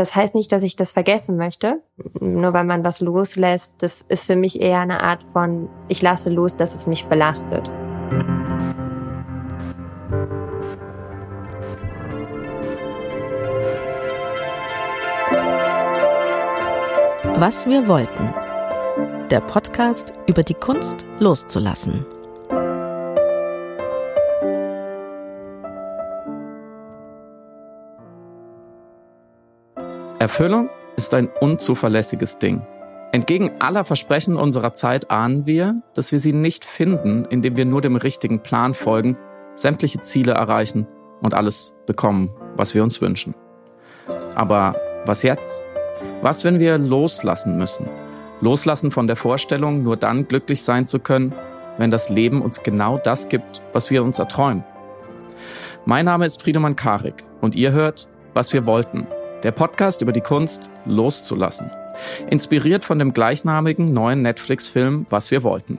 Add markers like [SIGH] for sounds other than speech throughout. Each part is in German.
das heißt nicht, dass ich das vergessen möchte. Nur weil man was loslässt, das ist für mich eher eine Art von, ich lasse los, dass es mich belastet. Was wir wollten. Der Podcast über die Kunst loszulassen. Erfüllung ist ein unzuverlässiges Ding. Entgegen aller Versprechen unserer Zeit ahnen wir, dass wir sie nicht finden, indem wir nur dem richtigen Plan folgen, sämtliche Ziele erreichen und alles bekommen, was wir uns wünschen. Aber was jetzt? Was, wenn wir loslassen müssen? Loslassen von der Vorstellung, nur dann glücklich sein zu können, wenn das Leben uns genau das gibt, was wir uns erträumen. Mein Name ist Friedemann Karik und ihr hört, was wir wollten der Podcast über die Kunst loszulassen. Inspiriert von dem gleichnamigen neuen Netflix-Film Was wir wollten.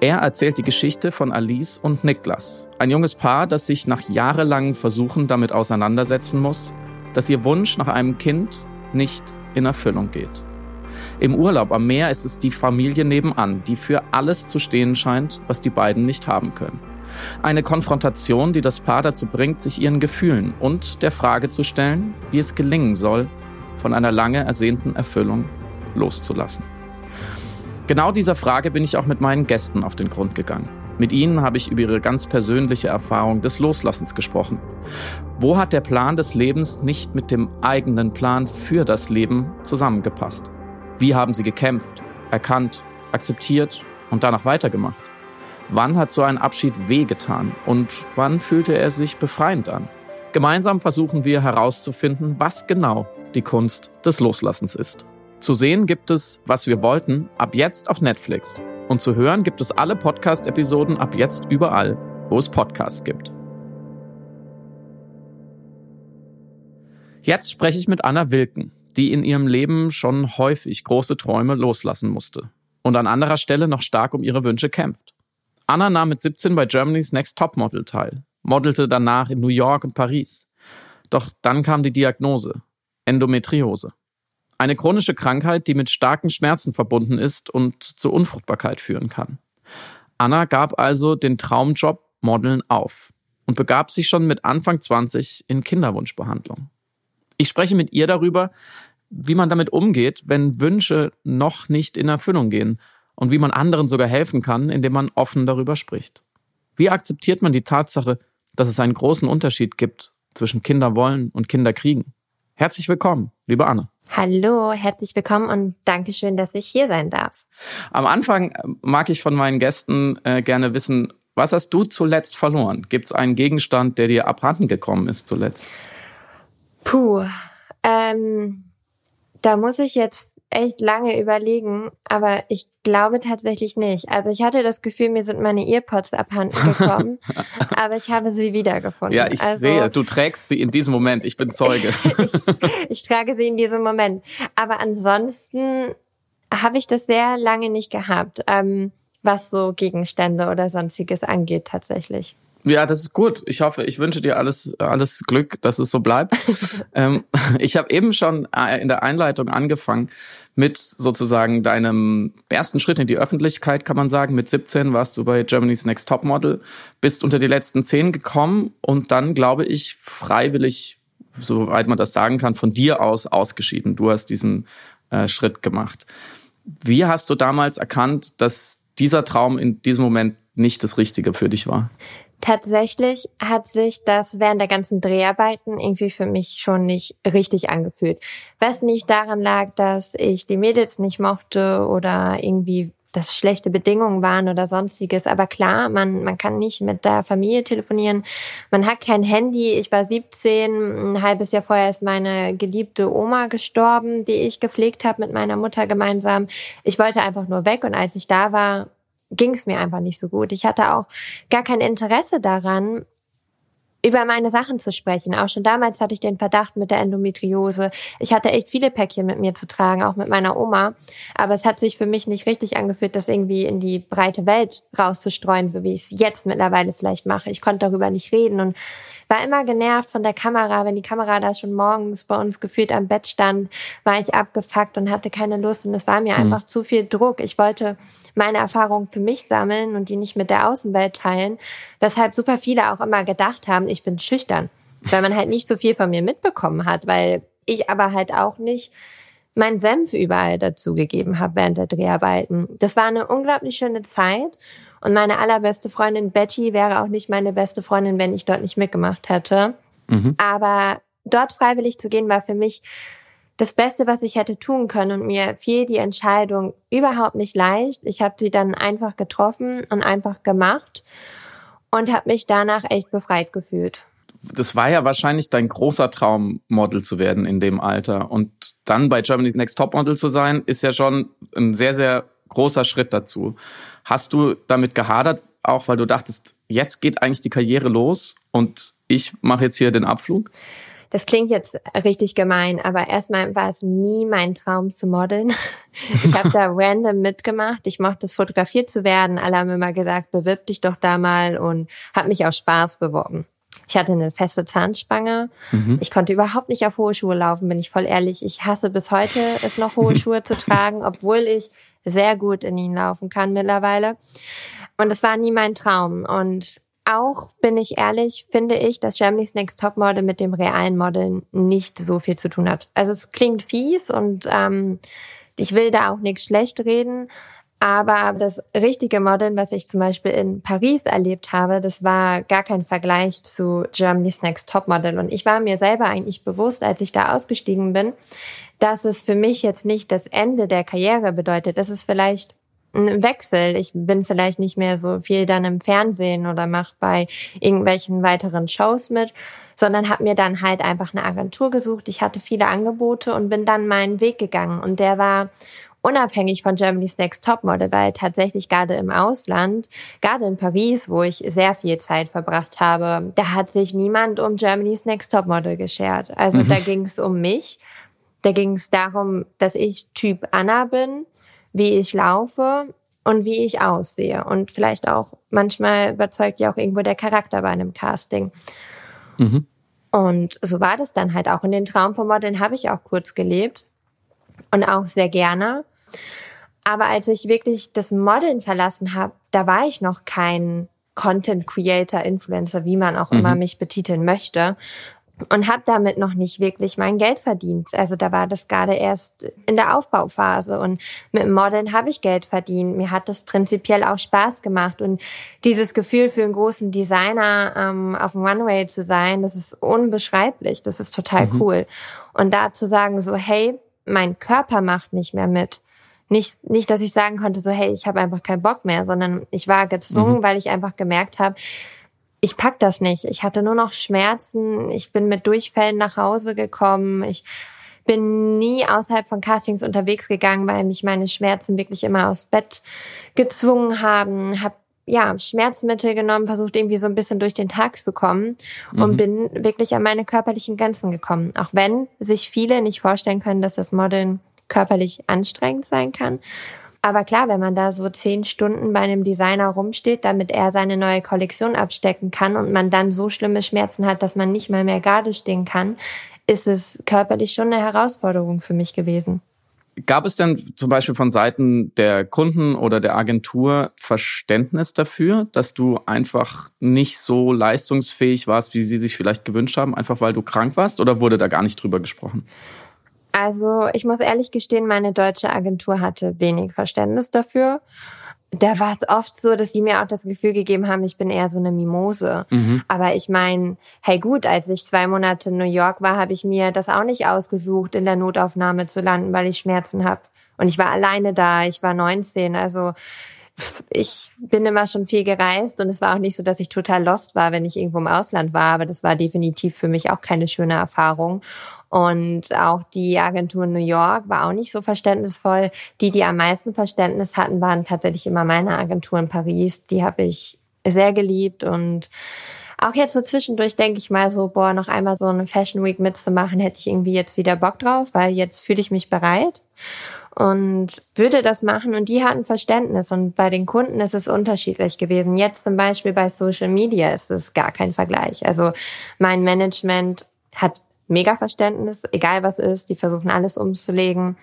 Er erzählt die Geschichte von Alice und Niklas, ein junges Paar, das sich nach jahrelangen Versuchen damit auseinandersetzen muss, dass ihr Wunsch nach einem Kind nicht in Erfüllung geht. Im Urlaub am Meer ist es die Familie nebenan, die für alles zu stehen scheint, was die beiden nicht haben können. Eine Konfrontation, die das Paar dazu bringt, sich ihren Gefühlen und der Frage zu stellen, wie es gelingen soll, von einer lange ersehnten Erfüllung loszulassen. Genau dieser Frage bin ich auch mit meinen Gästen auf den Grund gegangen. Mit ihnen habe ich über ihre ganz persönliche Erfahrung des Loslassens gesprochen. Wo hat der Plan des Lebens nicht mit dem eigenen Plan für das Leben zusammengepasst? Wie haben sie gekämpft, erkannt, akzeptiert und danach weitergemacht? Wann hat so ein Abschied wehgetan und wann fühlte er sich befreiend an? Gemeinsam versuchen wir herauszufinden, was genau die Kunst des Loslassens ist. Zu sehen gibt es, was wir wollten, ab jetzt auf Netflix. Und zu hören gibt es alle Podcast-Episoden ab jetzt überall, wo es Podcasts gibt. Jetzt spreche ich mit Anna Wilken, die in ihrem Leben schon häufig große Träume loslassen musste und an anderer Stelle noch stark um ihre Wünsche kämpft. Anna nahm mit 17 bei Germany's Next Topmodel teil, modelte danach in New York und Paris. Doch dann kam die Diagnose Endometriose. Eine chronische Krankheit, die mit starken Schmerzen verbunden ist und zur Unfruchtbarkeit führen kann. Anna gab also den Traumjob Modeln auf und begab sich schon mit Anfang 20 in Kinderwunschbehandlung. Ich spreche mit ihr darüber, wie man damit umgeht, wenn Wünsche noch nicht in Erfüllung gehen und wie man anderen sogar helfen kann, indem man offen darüber spricht. Wie akzeptiert man die Tatsache, dass es einen großen Unterschied gibt zwischen Kinder wollen und Kinder kriegen? Herzlich willkommen, liebe Anne. Hallo, herzlich willkommen und Dankeschön, dass ich hier sein darf. Am Anfang mag ich von meinen Gästen äh, gerne wissen, was hast du zuletzt verloren? Gibt es einen Gegenstand, der dir abhanden gekommen ist zuletzt? Puh, ähm, da muss ich jetzt echt lange überlegen, aber ich glaube tatsächlich nicht. Also ich hatte das Gefühl, mir sind meine Earpods abhanden gekommen, [LAUGHS] aber ich habe sie wiedergefunden. Ja, ich also, sehe, du trägst sie in diesem Moment. Ich bin Zeuge. [LAUGHS] ich, ich trage sie in diesem Moment. Aber ansonsten habe ich das sehr lange nicht gehabt, ähm, was so Gegenstände oder sonstiges angeht tatsächlich. Ja, das ist gut. Ich hoffe, ich wünsche dir alles, alles Glück, dass es so bleibt. [LAUGHS] ähm, [LAUGHS] ich habe eben schon äh, in der Einleitung angefangen mit sozusagen deinem ersten Schritt in die Öffentlichkeit, kann man sagen. Mit 17 warst du bei Germany's Next Top Model, bist unter die letzten zehn gekommen und dann, glaube ich, freiwillig, soweit man das sagen kann, von dir aus ausgeschieden. Du hast diesen äh, Schritt gemacht. Wie hast du damals erkannt, dass dieser Traum in diesem Moment nicht das Richtige für dich war? Tatsächlich hat sich das während der ganzen Dreharbeiten irgendwie für mich schon nicht richtig angefühlt. Was nicht daran lag, dass ich die Mädels nicht mochte oder irgendwie dass schlechte Bedingungen waren oder sonstiges. Aber klar, man, man kann nicht mit der Familie telefonieren. Man hat kein Handy. Ich war 17. Ein halbes Jahr vorher ist meine geliebte Oma gestorben, die ich gepflegt habe mit meiner Mutter gemeinsam. Ich wollte einfach nur weg. Und als ich da war, ging es mir einfach nicht so gut. Ich hatte auch gar kein Interesse daran, über meine Sachen zu sprechen. Auch schon damals hatte ich den Verdacht mit der Endometriose. Ich hatte echt viele Päckchen mit mir zu tragen, auch mit meiner Oma. Aber es hat sich für mich nicht richtig angefühlt, das irgendwie in die breite Welt rauszustreuen, so wie ich es jetzt mittlerweile vielleicht mache. Ich konnte darüber nicht reden und war immer genervt von der Kamera. Wenn die Kamera da schon morgens bei uns gefühlt am Bett stand, war ich abgefuckt und hatte keine Lust. Und es war mir mhm. einfach zu viel Druck. Ich wollte meine Erfahrungen für mich sammeln und die nicht mit der Außenwelt teilen. Weshalb super viele auch immer gedacht haben, ich bin schüchtern. Weil man halt nicht so viel von mir mitbekommen hat, weil ich aber halt auch nicht meinen Senf überall dazu gegeben habe während der Dreharbeiten. Das war eine unglaublich schöne Zeit und meine allerbeste Freundin Betty wäre auch nicht meine beste Freundin, wenn ich dort nicht mitgemacht hätte. Mhm. Aber dort freiwillig zu gehen war für mich das Beste, was ich hätte tun können und mir fiel die Entscheidung überhaupt nicht leicht. Ich habe sie dann einfach getroffen und einfach gemacht und habe mich danach echt befreit gefühlt. Das war ja wahrscheinlich dein großer Traum, Model zu werden in dem Alter. Und dann bei Germany's Next Top Model zu sein, ist ja schon ein sehr, sehr großer Schritt dazu. Hast du damit gehadert, auch weil du dachtest, jetzt geht eigentlich die Karriere los und ich mache jetzt hier den Abflug? Das klingt jetzt richtig gemein, aber erstmal war es nie mein Traum zu modeln. [LAUGHS] Ich habe da random mitgemacht. Ich mochte es, fotografiert zu werden. Alle haben immer gesagt, bewirb dich doch da mal und habe mich aus Spaß beworben. Ich hatte eine feste Zahnspange. Mhm. Ich konnte überhaupt nicht auf hohe Schuhe laufen, bin ich voll ehrlich. Ich hasse bis heute es noch hohe [LAUGHS] Schuhe zu tragen, obwohl ich sehr gut in ihnen laufen kann mittlerweile. Und es war nie mein Traum. Und auch, bin ich ehrlich, finde ich, dass Germany's Next Topmodel mit dem realen Modeln nicht so viel zu tun hat. Also es klingt fies und ähm, ich will da auch nichts schlecht reden. Aber das richtige Modeln, was ich zum Beispiel in Paris erlebt habe, das war gar kein Vergleich zu Germany's Next Topmodel. Und ich war mir selber eigentlich bewusst, als ich da ausgestiegen bin, dass es für mich jetzt nicht das Ende der Karriere bedeutet. Das ist vielleicht ein Wechsel. Ich bin vielleicht nicht mehr so viel dann im Fernsehen oder mache bei irgendwelchen weiteren Shows mit, sondern habe mir dann halt einfach eine Agentur gesucht. Ich hatte viele Angebote und bin dann meinen Weg gegangen. Und der war unabhängig von Germany's Next Topmodel, weil tatsächlich gerade im Ausland, gerade in Paris, wo ich sehr viel Zeit verbracht habe, da hat sich niemand um Germany's Next Topmodel geschert. Also mhm. da ging es um mich. Da ging es darum, dass ich Typ Anna bin wie ich laufe und wie ich aussehe. Und vielleicht auch manchmal überzeugt ja auch irgendwo der Charakter bei einem Casting. Mhm. Und so war das dann halt auch. In den Traum vom Modeln habe ich auch kurz gelebt und auch sehr gerne. Aber als ich wirklich das Modeln verlassen habe, da war ich noch kein Content Creator, Influencer, wie man auch mhm. immer mich betiteln möchte, und habe damit noch nicht wirklich mein Geld verdient. Also da war das gerade erst in der Aufbauphase und mit dem Modeln habe ich Geld verdient. Mir hat das prinzipiell auch Spaß gemacht und dieses Gefühl für einen großen Designer ähm, auf dem Runway zu sein, das ist unbeschreiblich. Das ist total mhm. cool. Und da zu sagen so, hey, mein Körper macht nicht mehr mit. Nicht, nicht, dass ich sagen konnte, so, hey, ich habe einfach keinen Bock mehr, sondern ich war gezwungen, mhm. weil ich einfach gemerkt habe, ich pack das nicht. Ich hatte nur noch Schmerzen. Ich bin mit Durchfällen nach Hause gekommen. Ich bin nie außerhalb von Castings unterwegs gegangen, weil mich meine Schmerzen wirklich immer aus Bett gezwungen haben. Hab ja Schmerzmittel genommen, versucht irgendwie so ein bisschen durch den Tag zu kommen und mhm. bin wirklich an meine körperlichen Grenzen gekommen. Auch wenn sich viele nicht vorstellen können, dass das Modeln körperlich anstrengend sein kann. Aber klar, wenn man da so zehn Stunden bei einem Designer rumsteht, damit er seine neue Kollektion abstecken kann und man dann so schlimme Schmerzen hat, dass man nicht mal mehr gerade stehen kann, ist es körperlich schon eine Herausforderung für mich gewesen. Gab es denn zum Beispiel von Seiten der Kunden oder der Agentur Verständnis dafür, dass du einfach nicht so leistungsfähig warst, wie sie sich vielleicht gewünscht haben, einfach weil du krank warst? Oder wurde da gar nicht drüber gesprochen? Also ich muss ehrlich gestehen, meine deutsche Agentur hatte wenig Verständnis dafür. Da war es oft so, dass sie mir auch das Gefühl gegeben haben, ich bin eher so eine Mimose. Mhm. Aber ich meine, hey gut, als ich zwei Monate in New York war, habe ich mir das auch nicht ausgesucht, in der Notaufnahme zu landen, weil ich Schmerzen habe. Und ich war alleine da, ich war 19, also ich bin immer schon viel gereist und es war auch nicht so, dass ich total lost war, wenn ich irgendwo im Ausland war, aber das war definitiv für mich auch keine schöne Erfahrung. Und auch die Agentur in New York war auch nicht so verständnisvoll. Die, die am meisten Verständnis hatten, waren tatsächlich immer meine Agentur in Paris. Die habe ich sehr geliebt und auch jetzt so zwischendurch denke ich mal so, boah, noch einmal so eine Fashion Week mitzumachen, hätte ich irgendwie jetzt wieder Bock drauf, weil jetzt fühle ich mich bereit und würde das machen und die hatten Verständnis und bei den Kunden ist es unterschiedlich gewesen. Jetzt zum Beispiel bei Social Media ist es gar kein Vergleich. Also mein Management hat mega Verständnis, egal was ist, die versuchen alles umzulegen.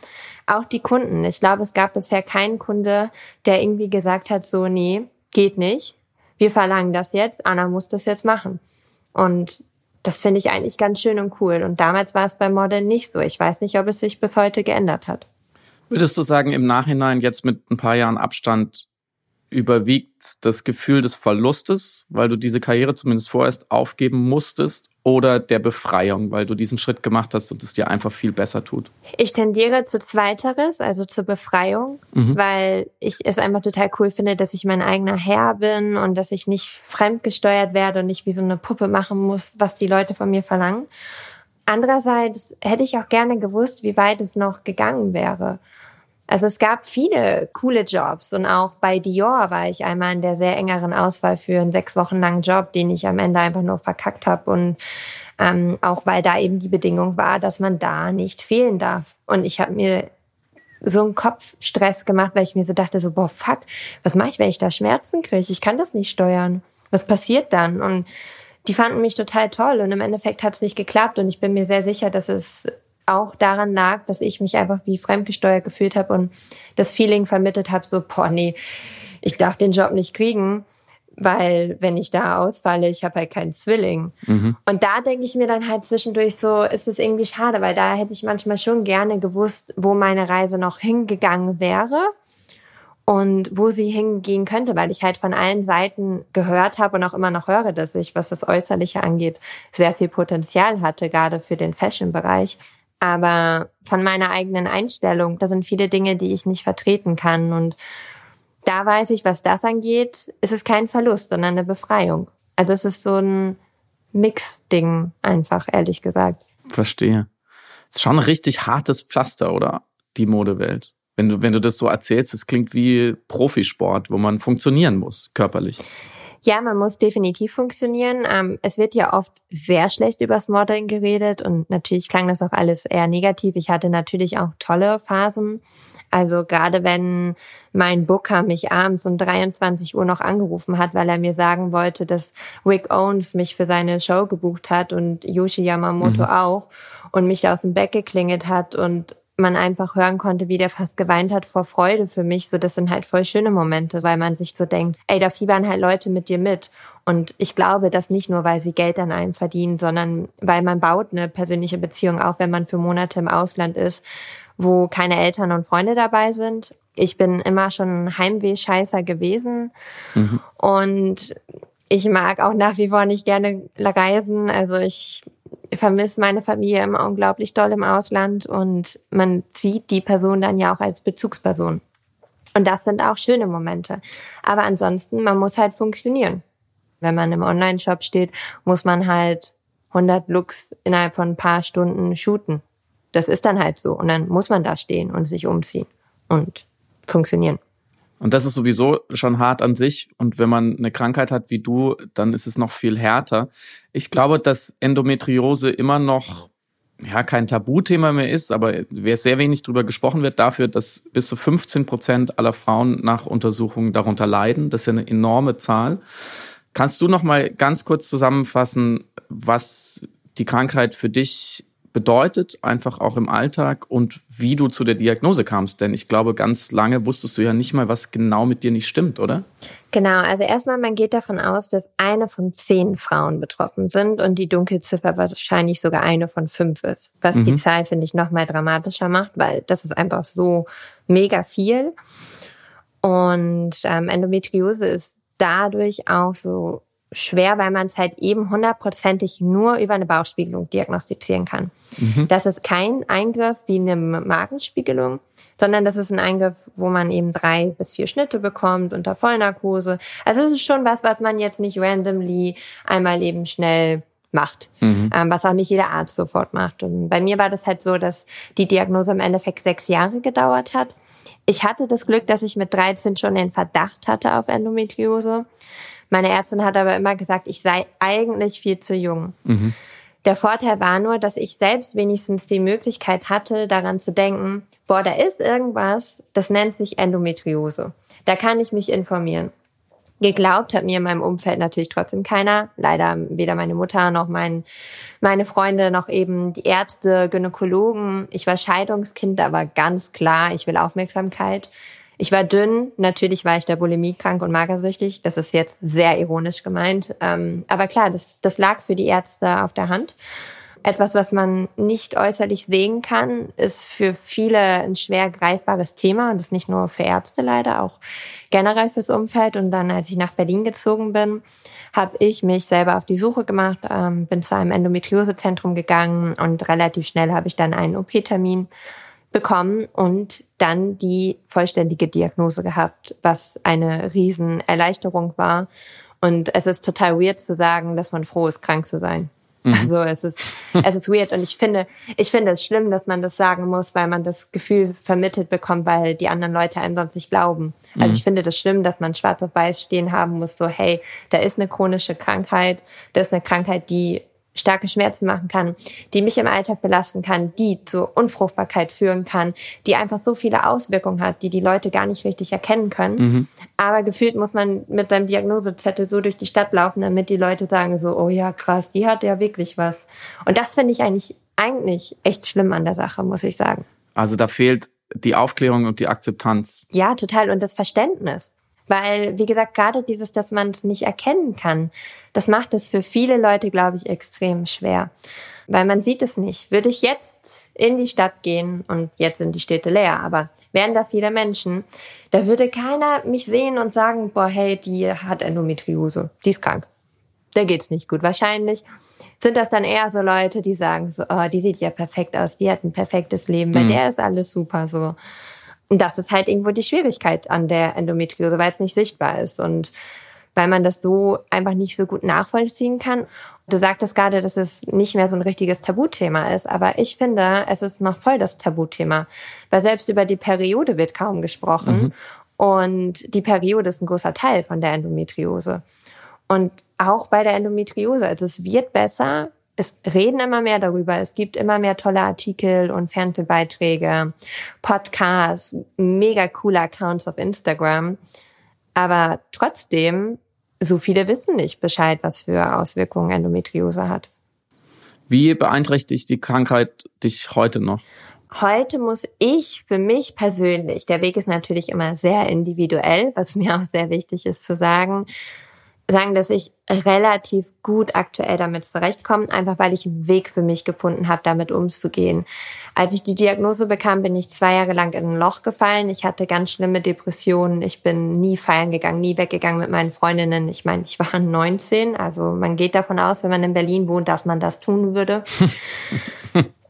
Auch die Kunden. Ich glaube, es gab bisher keinen Kunde, der irgendwie gesagt hat, so, nee, geht nicht. Wir verlangen das jetzt, Anna muss das jetzt machen. Und das finde ich eigentlich ganz schön und cool. Und damals war es beim Model nicht so. Ich weiß nicht, ob es sich bis heute geändert hat. Würdest du sagen, im Nachhinein jetzt mit ein paar Jahren Abstand überwiegt das Gefühl des Verlustes, weil du diese Karriere zumindest vorerst aufgeben musstest? Oder der Befreiung, weil du diesen Schritt gemacht hast und es dir einfach viel besser tut? Ich tendiere zu zweiteres, also zur Befreiung, mhm. weil ich es einfach total cool finde, dass ich mein eigener Herr bin und dass ich nicht fremdgesteuert werde und nicht wie so eine Puppe machen muss, was die Leute von mir verlangen. Andererseits hätte ich auch gerne gewusst, wie weit es noch gegangen wäre. Also es gab viele coole Jobs und auch bei Dior war ich einmal in der sehr engeren Auswahl für einen sechs Wochen langen Job, den ich am Ende einfach nur verkackt habe und ähm, auch weil da eben die Bedingung war, dass man da nicht fehlen darf. Und ich habe mir so einen Kopfstress gemacht, weil ich mir so dachte, so, boah, fuck, was mache ich, wenn ich da Schmerzen kriege? Ich kann das nicht steuern. Was passiert dann? Und die fanden mich total toll und im Endeffekt hat es nicht geklappt und ich bin mir sehr sicher, dass es auch daran lag, dass ich mich einfach wie fremdgesteuert gefühlt habe und das Feeling vermittelt habe, so, boah, nee, ich darf den Job nicht kriegen, weil wenn ich da ausfalle, ich habe halt keinen Zwilling. Mhm. Und da denke ich mir dann halt zwischendurch so, ist es irgendwie schade, weil da hätte ich manchmal schon gerne gewusst, wo meine Reise noch hingegangen wäre und wo sie hingehen könnte, weil ich halt von allen Seiten gehört habe und auch immer noch höre, dass ich, was das Äußerliche angeht, sehr viel Potenzial hatte, gerade für den Fashion-Bereich. Aber von meiner eigenen Einstellung, da sind viele Dinge, die ich nicht vertreten kann. Und da weiß ich, was das angeht, ist es kein Verlust, sondern eine Befreiung. Also es ist so ein Mix-Ding einfach, ehrlich gesagt. Verstehe. Es ist schon ein richtig hartes Pflaster, oder? Die Modewelt. Wenn du, wenn du das so erzählst, es klingt wie Profisport, wo man funktionieren muss, körperlich. Ja, man muss definitiv funktionieren. Ähm, es wird ja oft sehr schlecht übers Modeln geredet und natürlich klang das auch alles eher negativ. Ich hatte natürlich auch tolle Phasen. Also gerade wenn mein Booker mich abends um 23 Uhr noch angerufen hat, weil er mir sagen wollte, dass Rick Owens mich für seine Show gebucht hat und Yoshi Yamamoto mhm. auch und mich da aus dem Bett geklingelt hat und man einfach hören konnte, wie der fast geweint hat vor Freude für mich. So, das sind halt voll schöne Momente, weil man sich so denkt, ey, da fiebern halt Leute mit dir mit. Und ich glaube, dass nicht nur, weil sie Geld an einem verdienen, sondern weil man baut eine persönliche Beziehung auf, wenn man für Monate im Ausland ist, wo keine Eltern und Freunde dabei sind. Ich bin immer schon ein Heimweh-Scheißer gewesen. Mhm. Und ich mag auch nach wie vor nicht gerne reisen. Also ich vermisse meine Familie immer unglaublich doll im Ausland und man sieht die Person dann ja auch als Bezugsperson. Und das sind auch schöne Momente. Aber ansonsten, man muss halt funktionieren. Wenn man im Online-Shop steht, muss man halt 100 Looks innerhalb von ein paar Stunden shooten. Das ist dann halt so. Und dann muss man da stehen und sich umziehen und funktionieren. Und das ist sowieso schon hart an sich. Und wenn man eine Krankheit hat wie du, dann ist es noch viel härter. Ich glaube, dass Endometriose immer noch ja kein Tabuthema mehr ist, aber wer sehr wenig drüber gesprochen wird, dafür, dass bis zu 15 Prozent aller Frauen nach Untersuchungen darunter leiden. Das ist ja eine enorme Zahl. Kannst du noch mal ganz kurz zusammenfassen, was die Krankheit für dich bedeutet, einfach auch im Alltag und wie du zu der Diagnose kamst. Denn ich glaube, ganz lange wusstest du ja nicht mal, was genau mit dir nicht stimmt, oder? Genau, also erstmal, man geht davon aus, dass eine von zehn Frauen betroffen sind und die Dunkelziffer wahrscheinlich sogar eine von fünf ist. Was mhm. die Zahl, finde ich, noch mal dramatischer macht, weil das ist einfach so mega viel. Und ähm, Endometriose ist dadurch auch so schwer, weil man es halt eben hundertprozentig nur über eine Bauchspiegelung diagnostizieren kann. Mhm. Das ist kein Eingriff wie eine Magenspiegelung, sondern das ist ein Eingriff, wo man eben drei bis vier Schnitte bekommt unter Vollnarkose. Also es ist schon was, was man jetzt nicht randomly einmal eben schnell macht, mhm. ähm, was auch nicht jeder Arzt sofort macht. Und bei mir war das halt so, dass die Diagnose im Endeffekt sechs Jahre gedauert hat. Ich hatte das Glück, dass ich mit 13 schon den Verdacht hatte auf Endometriose. Meine Ärztin hat aber immer gesagt, ich sei eigentlich viel zu jung. Mhm. Der Vorteil war nur, dass ich selbst wenigstens die Möglichkeit hatte, daran zu denken, boah, da ist irgendwas, das nennt sich Endometriose. Da kann ich mich informieren. Geglaubt hat mir in meinem Umfeld natürlich trotzdem keiner. Leider weder meine Mutter noch mein, meine Freunde noch eben die Ärzte, Gynäkologen. Ich war Scheidungskind, aber ganz klar, ich will Aufmerksamkeit. Ich war dünn, natürlich war ich da bulimiekrank und magersüchtig. Das ist jetzt sehr ironisch gemeint. Ähm, aber klar, das, das lag für die Ärzte auf der Hand. Etwas, was man nicht äußerlich sehen kann, ist für viele ein schwer greifbares Thema. Und das nicht nur für Ärzte leider, auch generell fürs Umfeld. Und dann, als ich nach Berlin gezogen bin, habe ich mich selber auf die Suche gemacht, ähm, bin zu einem Endometriosezentrum gegangen und relativ schnell habe ich dann einen OP-Termin bekommen und dann die vollständige Diagnose gehabt, was eine Riesenerleichterung war. Und es ist total weird zu sagen, dass man froh ist, krank zu sein. Mhm. Also es ist, [LAUGHS] es ist weird und ich finde, ich finde es schlimm, dass man das sagen muss, weil man das Gefühl vermittelt bekommt, weil die anderen Leute einem sonst nicht glauben. Also mhm. ich finde das schlimm, dass man schwarz auf weiß stehen haben muss, so hey, da ist eine chronische Krankheit, da ist eine Krankheit, die starke Schmerzen machen kann, die mich im Alltag belasten kann, die zur Unfruchtbarkeit führen kann, die einfach so viele Auswirkungen hat, die die Leute gar nicht richtig erkennen können. Mhm. Aber gefühlt muss man mit seinem Diagnosezettel so durch die Stadt laufen, damit die Leute sagen so, oh ja, krass, die hat ja wirklich was. Und das finde ich eigentlich, eigentlich echt schlimm an der Sache, muss ich sagen. Also da fehlt die Aufklärung und die Akzeptanz. Ja, total. Und das Verständnis. Weil, wie gesagt, gerade dieses, dass man es nicht erkennen kann, das macht es für viele Leute, glaube ich, extrem schwer. Weil man sieht es nicht. Würde ich jetzt in die Stadt gehen, und jetzt sind die Städte leer, aber wären da viele Menschen, da würde keiner mich sehen und sagen, boah, hey, die hat Endometriose, die ist krank. Da geht's nicht gut. Wahrscheinlich sind das dann eher so Leute, die sagen so, oh, die sieht ja perfekt aus, die hat ein perfektes Leben, bei mhm. der ist alles super so. Und das ist halt irgendwo die Schwierigkeit an der Endometriose, weil es nicht sichtbar ist und weil man das so einfach nicht so gut nachvollziehen kann. Du sagtest gerade, dass es nicht mehr so ein richtiges Tabuthema ist, aber ich finde, es ist noch voll das Tabuthema, weil selbst über die Periode wird kaum gesprochen mhm. und die Periode ist ein großer Teil von der Endometriose. Und auch bei der Endometriose, also es wird besser, es reden immer mehr darüber. Es gibt immer mehr tolle Artikel und Fernsehbeiträge, Podcasts, mega coole Accounts auf Instagram. Aber trotzdem, so viele wissen nicht Bescheid, was für Auswirkungen Endometriose hat. Wie beeinträchtigt die Krankheit dich heute noch? Heute muss ich für mich persönlich, der Weg ist natürlich immer sehr individuell, was [LAUGHS] mir auch sehr wichtig ist zu sagen, sagen, dass ich relativ gut aktuell damit zurechtkomme, einfach weil ich einen Weg für mich gefunden habe, damit umzugehen. Als ich die Diagnose bekam, bin ich zwei Jahre lang in ein Loch gefallen. Ich hatte ganz schlimme Depressionen. Ich bin nie feiern gegangen, nie weggegangen mit meinen Freundinnen. Ich meine, ich war [LAUGHS] 19, also man geht davon aus, wenn man in Berlin wohnt, dass man das tun würde. [LAUGHS]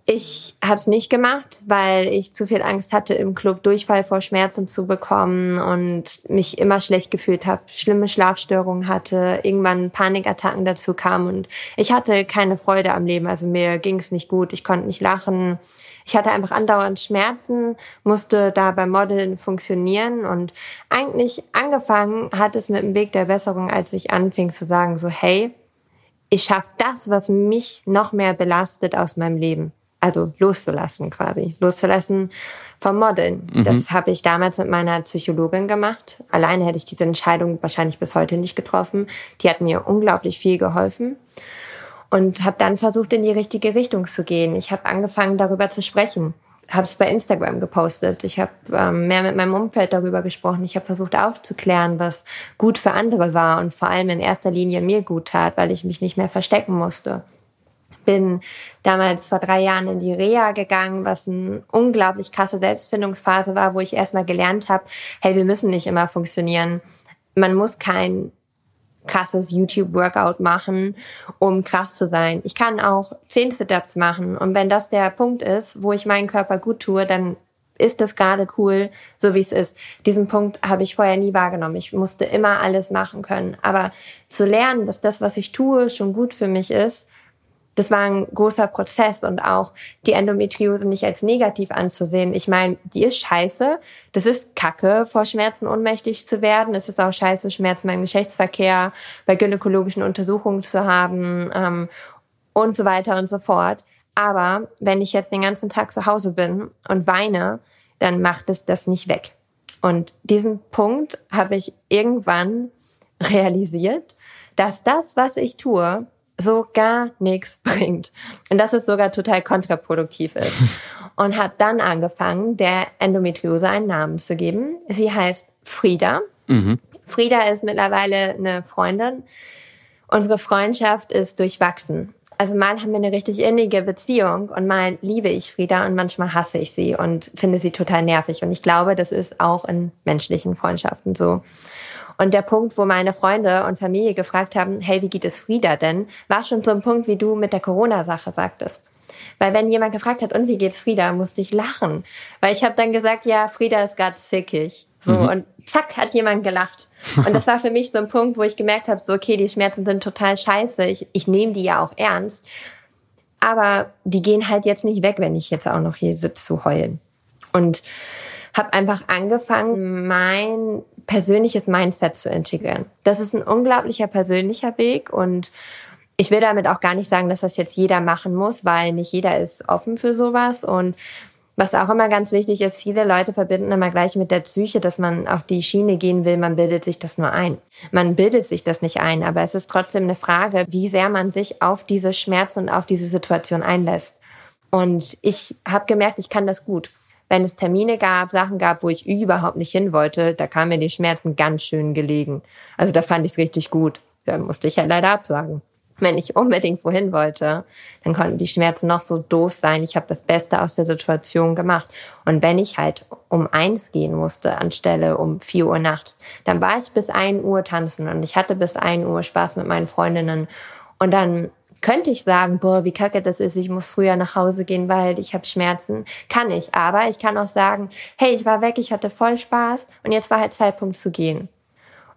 Ich habe es nicht gemacht, weil ich zu viel Angst hatte, im Club Durchfall vor Schmerzen zu bekommen und mich immer schlecht gefühlt habe, schlimme Schlafstörungen hatte, irgendwann Panikattacken dazu kamen und ich hatte keine Freude am Leben. Also mir ging es nicht gut, ich konnte nicht lachen. Ich hatte einfach andauernd Schmerzen, musste da beim Modeln funktionieren und eigentlich angefangen hat es mit dem Weg der Besserung, als ich anfing zu sagen, so hey, ich schaffe das, was mich noch mehr belastet aus meinem Leben also loszulassen quasi, loszulassen vom Modeln. Mhm. Das habe ich damals mit meiner Psychologin gemacht. Alleine hätte ich diese Entscheidung wahrscheinlich bis heute nicht getroffen. Die hat mir unglaublich viel geholfen und habe dann versucht, in die richtige Richtung zu gehen. Ich habe angefangen, darüber zu sprechen, habe es bei Instagram gepostet. Ich habe ähm, mehr mit meinem Umfeld darüber gesprochen. Ich habe versucht aufzuklären, was gut für andere war und vor allem in erster Linie mir gut tat, weil ich mich nicht mehr verstecken musste bin damals vor drei Jahren in die Reha gegangen, was eine unglaublich krasse Selbstfindungsphase war, wo ich erstmal gelernt habe, hey, wir müssen nicht immer funktionieren. Man muss kein krasses YouTube-Workout machen, um krass zu sein. Ich kann auch zehn Sit-Ups machen. Und wenn das der Punkt ist, wo ich meinen Körper gut tue, dann ist das gerade cool, so wie es ist. Diesen Punkt habe ich vorher nie wahrgenommen. Ich musste immer alles machen können. Aber zu lernen, dass das, was ich tue, schon gut für mich ist, das war ein großer Prozess und auch die Endometriose nicht als negativ anzusehen. Ich meine, die ist scheiße. Das ist Kacke, vor Schmerzen ohnmächtig zu werden. Es ist auch scheiße, Schmerzen beim Geschlechtsverkehr, bei gynäkologischen Untersuchungen zu haben ähm, und so weiter und so fort. Aber wenn ich jetzt den ganzen Tag zu Hause bin und weine, dann macht es das nicht weg. Und diesen Punkt habe ich irgendwann [LAUGHS] realisiert, dass das, was ich tue, so gar nichts [LAUGHS] bringt. Und dass es sogar total kontraproduktiv ist. [LAUGHS] Und hat dann angefangen, der Endometriose einen Namen zu geben. Sie heißt Frieda. Mhm. Frieda ist mittlerweile eine Freundin. Unsere Freundschaft ist durchwachsen. Also mal haben wir eine richtig innige Beziehung und mal liebe ich Frieda und manchmal hasse ich sie und finde sie total nervig. Und ich glaube, das ist auch in menschlichen Freundschaften so. Und der Punkt, wo meine Freunde und Familie gefragt haben, hey, wie geht es Frieda denn, war schon so ein Punkt, wie du mit der Corona-Sache sagtest. Weil wenn jemand gefragt hat, und wie geht's Frieda, musste ich lachen. Weil ich habe dann gesagt, ja, Frieda ist gerade sickig. So, mhm. und zack, hat jemand gelacht. Und das war für mich so ein Punkt, wo ich gemerkt habe, so, okay, die Schmerzen sind total scheiße. Ich, ich nehme die ja auch ernst. Aber die gehen halt jetzt nicht weg, wenn ich jetzt auch noch hier sitze zu heulen. Und habe einfach angefangen, mein persönliches Mindset zu integrieren. Das ist ein unglaublicher persönlicher Weg und ich will damit auch gar nicht sagen, dass das jetzt jeder machen muss, weil nicht jeder ist offen für sowas und was auch immer ganz wichtig ist, viele Leute verbinden immer gleich mit der Psyche, dass man auf die Schiene gehen will, man bildet sich das nur ein. Man bildet sich das nicht ein, aber es ist trotzdem eine Frage, wie sehr man sich auf diese Schmerzen und auf diese Situation einlässt. Und ich habe gemerkt, ich kann das gut wenn es Termine gab, Sachen gab, wo ich überhaupt nicht hin wollte, da kamen mir die Schmerzen ganz schön gelegen. Also da fand ich es richtig gut. Da musste ich ja leider absagen. Wenn ich unbedingt wohin wollte, dann konnten die Schmerzen noch so doof sein. Ich habe das Beste aus der Situation gemacht. Und wenn ich halt um eins gehen musste, anstelle um vier Uhr nachts, dann war ich bis ein Uhr tanzen und ich hatte bis ein Uhr Spaß mit meinen Freundinnen. Und dann könnte ich sagen, boah, wie kacke das ist, ich muss früher nach Hause gehen, weil ich habe Schmerzen. Kann ich. Aber ich kann auch sagen, hey, ich war weg, ich hatte voll Spaß und jetzt war halt Zeitpunkt zu gehen.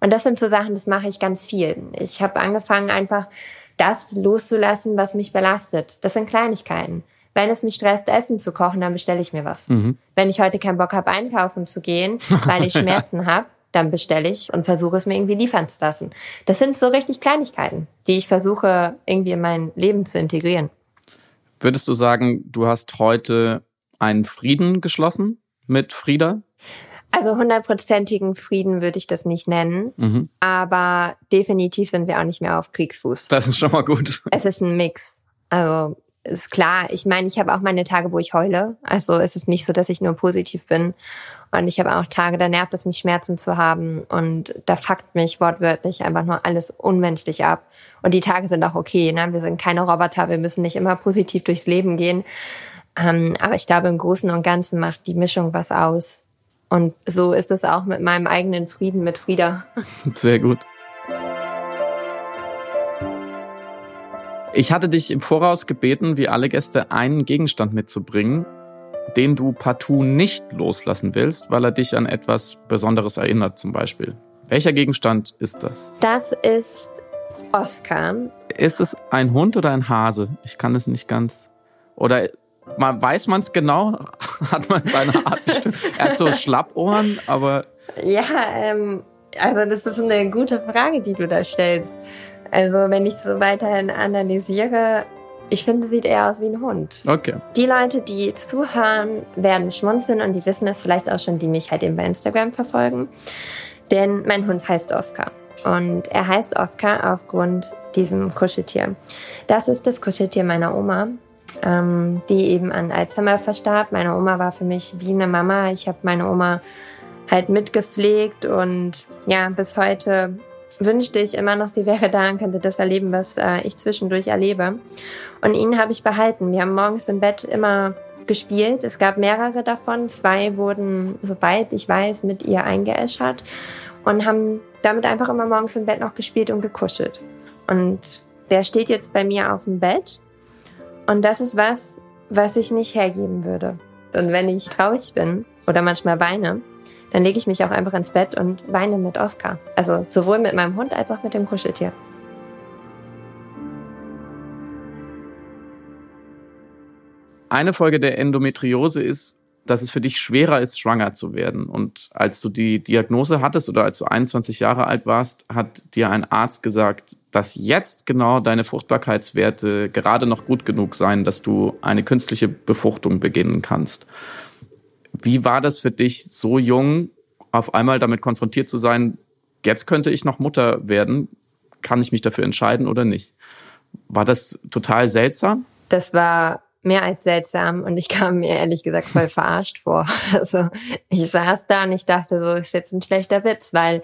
Und das sind so Sachen, das mache ich ganz viel. Ich habe angefangen, einfach das loszulassen, was mich belastet. Das sind Kleinigkeiten. Wenn es mich stresst, Essen zu kochen, dann bestelle ich mir was. Mhm. Wenn ich heute keinen Bock habe, einkaufen zu gehen, [LAUGHS] weil ich Schmerzen habe, dann bestelle ich und versuche es mir irgendwie liefern zu lassen. Das sind so richtig Kleinigkeiten, die ich versuche irgendwie in mein Leben zu integrieren. Würdest du sagen, du hast heute einen Frieden geschlossen mit Frieda? Also hundertprozentigen Frieden würde ich das nicht nennen, mhm. aber definitiv sind wir auch nicht mehr auf Kriegsfuß. Das ist schon mal gut. Es ist ein Mix. Also ist klar. Ich meine, ich habe auch meine Tage, wo ich heule. Also es ist nicht so, dass ich nur positiv bin. Und ich habe auch Tage, da nervt es mich, Schmerzen zu haben. Und da fuckt mich wortwörtlich einfach nur alles unmenschlich ab. Und die Tage sind auch okay. Ne? Wir sind keine Roboter, wir müssen nicht immer positiv durchs Leben gehen. Ähm, aber ich glaube, im Großen und Ganzen macht die Mischung was aus. Und so ist es auch mit meinem eigenen Frieden mit Frieda. Sehr gut. Ich hatte dich im Voraus gebeten, wie alle Gäste, einen Gegenstand mitzubringen, den du partout nicht loslassen willst, weil er dich an etwas Besonderes erinnert zum Beispiel. Welcher Gegenstand ist das? Das ist Oscar. Ist es ein Hund oder ein Hase? Ich kann es nicht ganz. Oder man, weiß man es genau? [LAUGHS] Hat man seine Art bestimmt? Er hat so [LAUGHS] Schlappohren, aber. Ja, ähm, also das ist eine gute Frage, die du da stellst. Also wenn ich so weiterhin analysiere, ich finde, sieht eher aus wie ein Hund. Okay. Die Leute, die zuhören, werden schmunzeln und die wissen es vielleicht auch schon, die mich halt eben bei Instagram verfolgen. Denn mein Hund heißt Oscar. Und er heißt Oscar aufgrund diesem Kuscheltier. Das ist das Kuscheltier meiner Oma, ähm, die eben an Alzheimer verstarb. Meine Oma war für mich wie eine Mama. Ich habe meine Oma halt mitgepflegt und ja, bis heute wünschte ich immer noch, sie wäre da und könnte das erleben, was äh, ich zwischendurch erlebe. Und ihn habe ich behalten. Wir haben morgens im Bett immer gespielt. Es gab mehrere davon. Zwei wurden, soweit ich weiß, mit ihr eingeäschert und haben damit einfach immer morgens im Bett noch gespielt und gekuschelt. Und der steht jetzt bei mir auf dem Bett. Und das ist was, was ich nicht hergeben würde. Und wenn ich traurig bin oder manchmal weine, dann lege ich mich auch einfach ins Bett und weine mit Oscar. Also sowohl mit meinem Hund als auch mit dem Kuscheltier. Eine Folge der Endometriose ist, dass es für dich schwerer ist, schwanger zu werden. Und als du die Diagnose hattest oder als du 21 Jahre alt warst, hat dir ein Arzt gesagt, dass jetzt genau deine Fruchtbarkeitswerte gerade noch gut genug seien, dass du eine künstliche Befruchtung beginnen kannst. Wie war das für dich, so jung auf einmal damit konfrontiert zu sein, jetzt könnte ich noch Mutter werden, kann ich mich dafür entscheiden oder nicht? War das total seltsam? Das war mehr als seltsam und ich kam mir ehrlich gesagt voll verarscht vor. [LAUGHS] Also ich saß da und ich dachte so, ist jetzt ein schlechter Witz, weil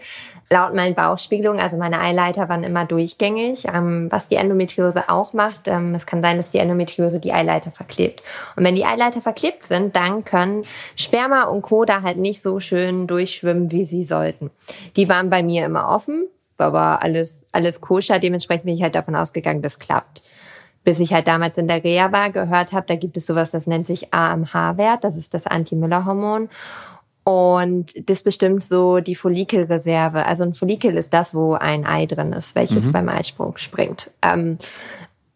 laut meinen Bauchspiegelungen, also meine Eileiter waren immer durchgängig, ähm, was die Endometriose auch macht. Ähm, es kann sein, dass die Endometriose die Eileiter verklebt. Und wenn die Eileiter verklebt sind, dann können Sperma und Koda halt nicht so schön durchschwimmen, wie sie sollten. Die waren bei mir immer offen, war alles, alles koscher. Dementsprechend bin ich halt davon ausgegangen, das klappt bis ich halt damals in der Reha war, gehört habe, da gibt es sowas, das nennt sich AMH-Wert, das ist das Anti-Müller-Hormon. Und das bestimmt so die Follikelreserve. Also ein Follikel ist das, wo ein Ei drin ist, welches mhm. beim Eisprung springt. Ähm,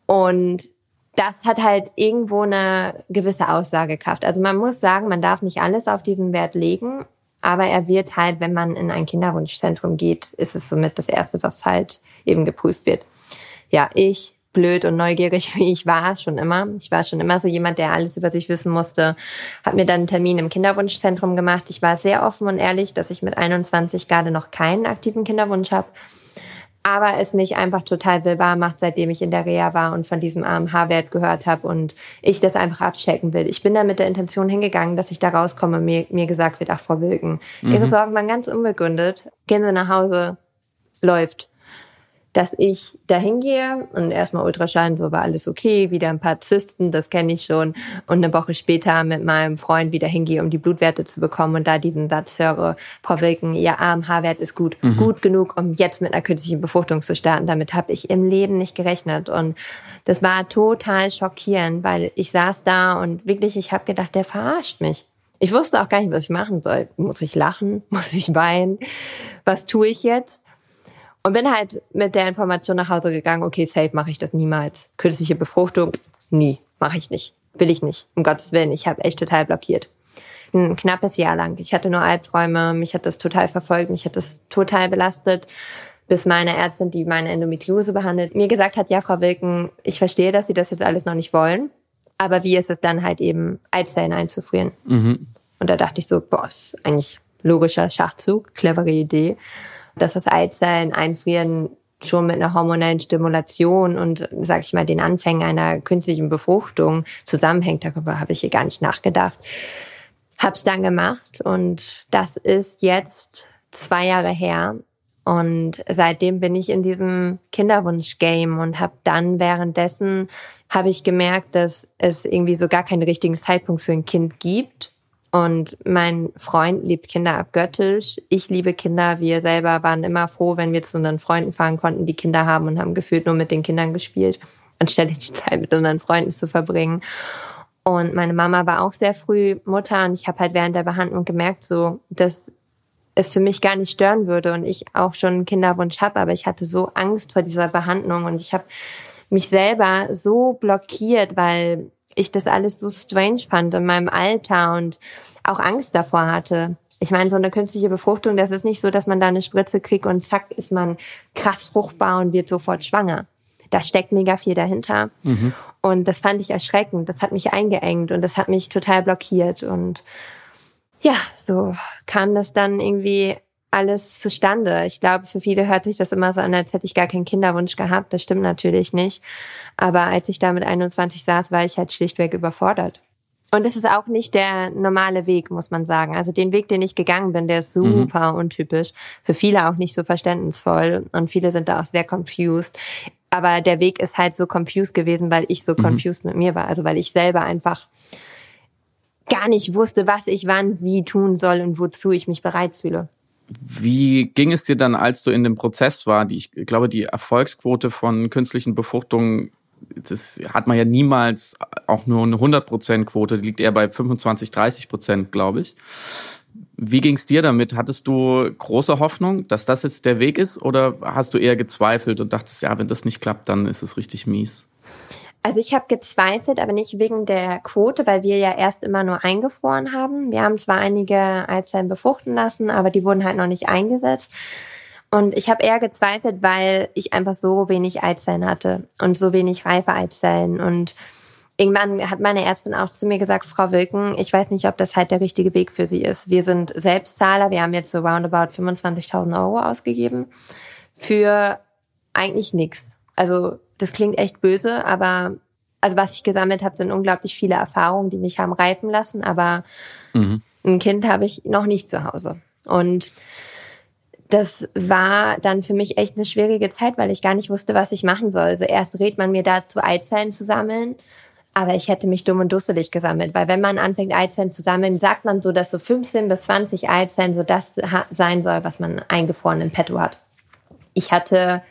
und das hat halt irgendwo eine gewisse Aussagekraft. Also man muss sagen, man darf nicht alles auf diesen Wert legen, aber er wird halt, wenn man in ein Kinderwunschzentrum geht, ist es somit das Erste, was halt eben geprüft wird. Ja, ich blöd und neugierig, [LAUGHS] wie ich war, schon immer. Ich war schon immer so jemand, der alles über sich wissen musste. Habe mir dann einen Termin im Kinderwunschzentrum gemacht. Ich war sehr offen und ehrlich, dass ich mit 21 gerade noch keinen aktiven Kinderwunsch habe. Aber es mich einfach total willbar macht, seitdem ich in der Reha war und von diesem AMH-Wert gehört habe und ich das einfach abchecken will. Ich bin da mit der Intention hingegangen, dass ich da rauskomme, mir, mir gesagt wird, ach, Frau Wilken, mhm. Ihre Sorgen waren ganz unbegründet. Gehen Sie nach Hause, läuft dass ich da hingehe und erstmal Ultraschall, so war alles okay, wieder ein paar Zysten, das kenne ich schon, und eine Woche später mit meinem Freund wieder hingehe, um die Blutwerte zu bekommen und da diesen Satz höre, Frau Wilken, Ihr AMH-Wert ist gut, mhm. gut genug, um jetzt mit einer künstlichen Befruchtung zu starten. Damit habe ich im Leben nicht gerechnet und das war total schockierend, weil ich saß da und wirklich, ich habe gedacht, der verarscht mich. Ich wusste auch gar nicht, was ich machen soll. Muss ich lachen? [LAUGHS] Muss ich weinen? Was tue ich jetzt? Und bin halt mit der Information nach Hause gegangen, okay, safe mache ich das niemals. Künstliche Befruchtung, nie, mache ich nicht. Will ich nicht, um Gottes Willen. Ich habe echt total blockiert. Ein knappes Jahr lang. Ich hatte nur Albträume, mich hat das total verfolgt, mich hat das total belastet, bis meine Ärztin, die meine Endometriose behandelt, mir gesagt hat, ja, Frau Wilken, ich verstehe, dass Sie das jetzt alles noch nicht wollen, aber wie ist es dann halt eben, Eizellen einzufrieren? Mhm. Und da dachte ich so, boah, ist eigentlich logischer Schachzug, clevere Idee dass das Eizellen einfrieren schon mit einer hormonellen Stimulation und, sag ich mal, den Anfängen einer künstlichen Befruchtung zusammenhängt. Darüber habe ich hier gar nicht nachgedacht. Hab's dann gemacht und das ist jetzt zwei Jahre her. Und seitdem bin ich in diesem Kinderwunsch-Game und habe dann währenddessen habe ich gemerkt, dass es irgendwie so gar keinen richtigen Zeitpunkt für ein Kind gibt und mein Freund liebt Kinder abgöttisch. Ich liebe Kinder. Wir selber waren immer froh, wenn wir zu unseren Freunden fahren konnten, die Kinder haben und haben gefühlt nur mit den Kindern gespielt, [LAUGHS] anstelle die Zeit mit unseren Freunden zu verbringen. Und meine Mama war auch sehr früh Mutter und ich habe halt während der Behandlung gemerkt, so dass es für mich gar nicht stören würde und ich auch schon einen Kinderwunsch habe, aber ich hatte so Angst vor dieser Behandlung und ich habe mich selber so blockiert, weil ich das alles so strange fand in meinem Alter und auch Angst davor hatte. Ich meine, so eine künstliche Befruchtung, das ist nicht so, dass man da eine Spritze kriegt und zack ist man krass fruchtbar und wird sofort schwanger. Da steckt mega viel dahinter. Mhm. Und das fand ich erschreckend. Das hat mich eingeengt und das hat mich total blockiert. Und ja, so kam das dann irgendwie alles zustande. Ich glaube, für viele hört sich das immer so an, als hätte ich gar keinen Kinderwunsch gehabt. Das stimmt natürlich nicht. Aber als ich da mit 21 saß, war ich halt schlichtweg überfordert. Und es ist auch nicht der normale Weg, muss man sagen. Also den Weg, den ich gegangen bin, der ist mhm. super mhm. untypisch. Für viele auch nicht so verständnisvoll. Und viele sind da auch sehr confused. Aber der Weg ist halt so confused gewesen, weil ich so mhm. confused mit mir war. Also weil ich selber einfach gar nicht wusste, was ich wann wie tun soll und wozu ich mich bereit fühle. Wie ging es dir dann, als du in dem Prozess war? Die, ich glaube, die Erfolgsquote von künstlichen Befruchtungen das hat man ja niemals auch nur eine 100%-Quote, die liegt eher bei 25, 30 Prozent, glaube ich. Wie ging es dir damit? Hattest du große Hoffnung, dass das jetzt der Weg ist oder hast du eher gezweifelt und dachtest, ja, wenn das nicht klappt, dann ist es richtig mies? Also ich habe gezweifelt, aber nicht wegen der Quote, weil wir ja erst immer nur eingefroren haben. Wir haben zwar einige Eizellen befruchten lassen, aber die wurden halt noch nicht eingesetzt. Und ich habe eher gezweifelt, weil ich einfach so wenig Eizellen hatte und so wenig reife Eizellen. Und irgendwann hat meine Ärztin auch zu mir gesagt, Frau Wilken, ich weiß nicht, ob das halt der richtige Weg für Sie ist. Wir sind Selbstzahler, wir haben jetzt so roundabout 25.000 Euro ausgegeben für eigentlich nichts. Also das klingt echt böse, aber also was ich gesammelt habe, sind unglaublich viele Erfahrungen, die mich haben reifen lassen, aber mhm. ein Kind habe ich noch nicht zu Hause. Und das war dann für mich echt eine schwierige Zeit, weil ich gar nicht wusste, was ich machen soll. Also erst rät man mir dazu, Eizellen zu sammeln, aber ich hätte mich dumm und dusselig gesammelt, weil wenn man anfängt, Eizellen zu sammeln, sagt man so, dass so 15 bis 20 Eizellen so das sein soll, was man eingefroren in petto hat. Ich hatte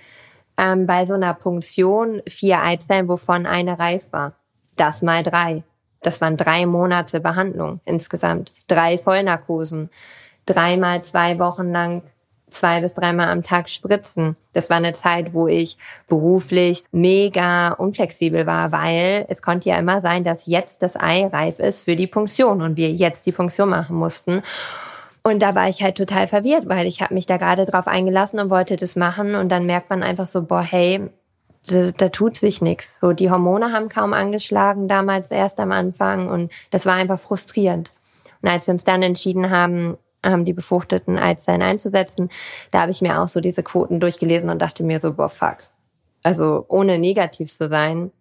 ähm, bei so einer Punktion vier Eizellen, wovon eine reif war. Das mal drei. Das waren drei Monate Behandlung insgesamt. Drei Vollnarkosen. Dreimal zwei Wochen lang zwei bis dreimal am Tag spritzen. Das war eine Zeit, wo ich beruflich mega unflexibel war, weil es konnte ja immer sein, dass jetzt das Ei reif ist für die Punktion und wir jetzt die Punktion machen mussten. Und da war ich halt total verwirrt, weil ich habe mich da gerade drauf eingelassen und wollte das machen und dann merkt man einfach so, boah, hey, da, da tut sich nichts. So die Hormone haben kaum angeschlagen damals erst am Anfang und das war einfach frustrierend. Und als wir uns dann entschieden haben, haben die befruchteten Eizellen einzusetzen, da habe ich mir auch so diese Quoten durchgelesen und dachte mir so, boah, fuck. Also ohne negativ zu sein,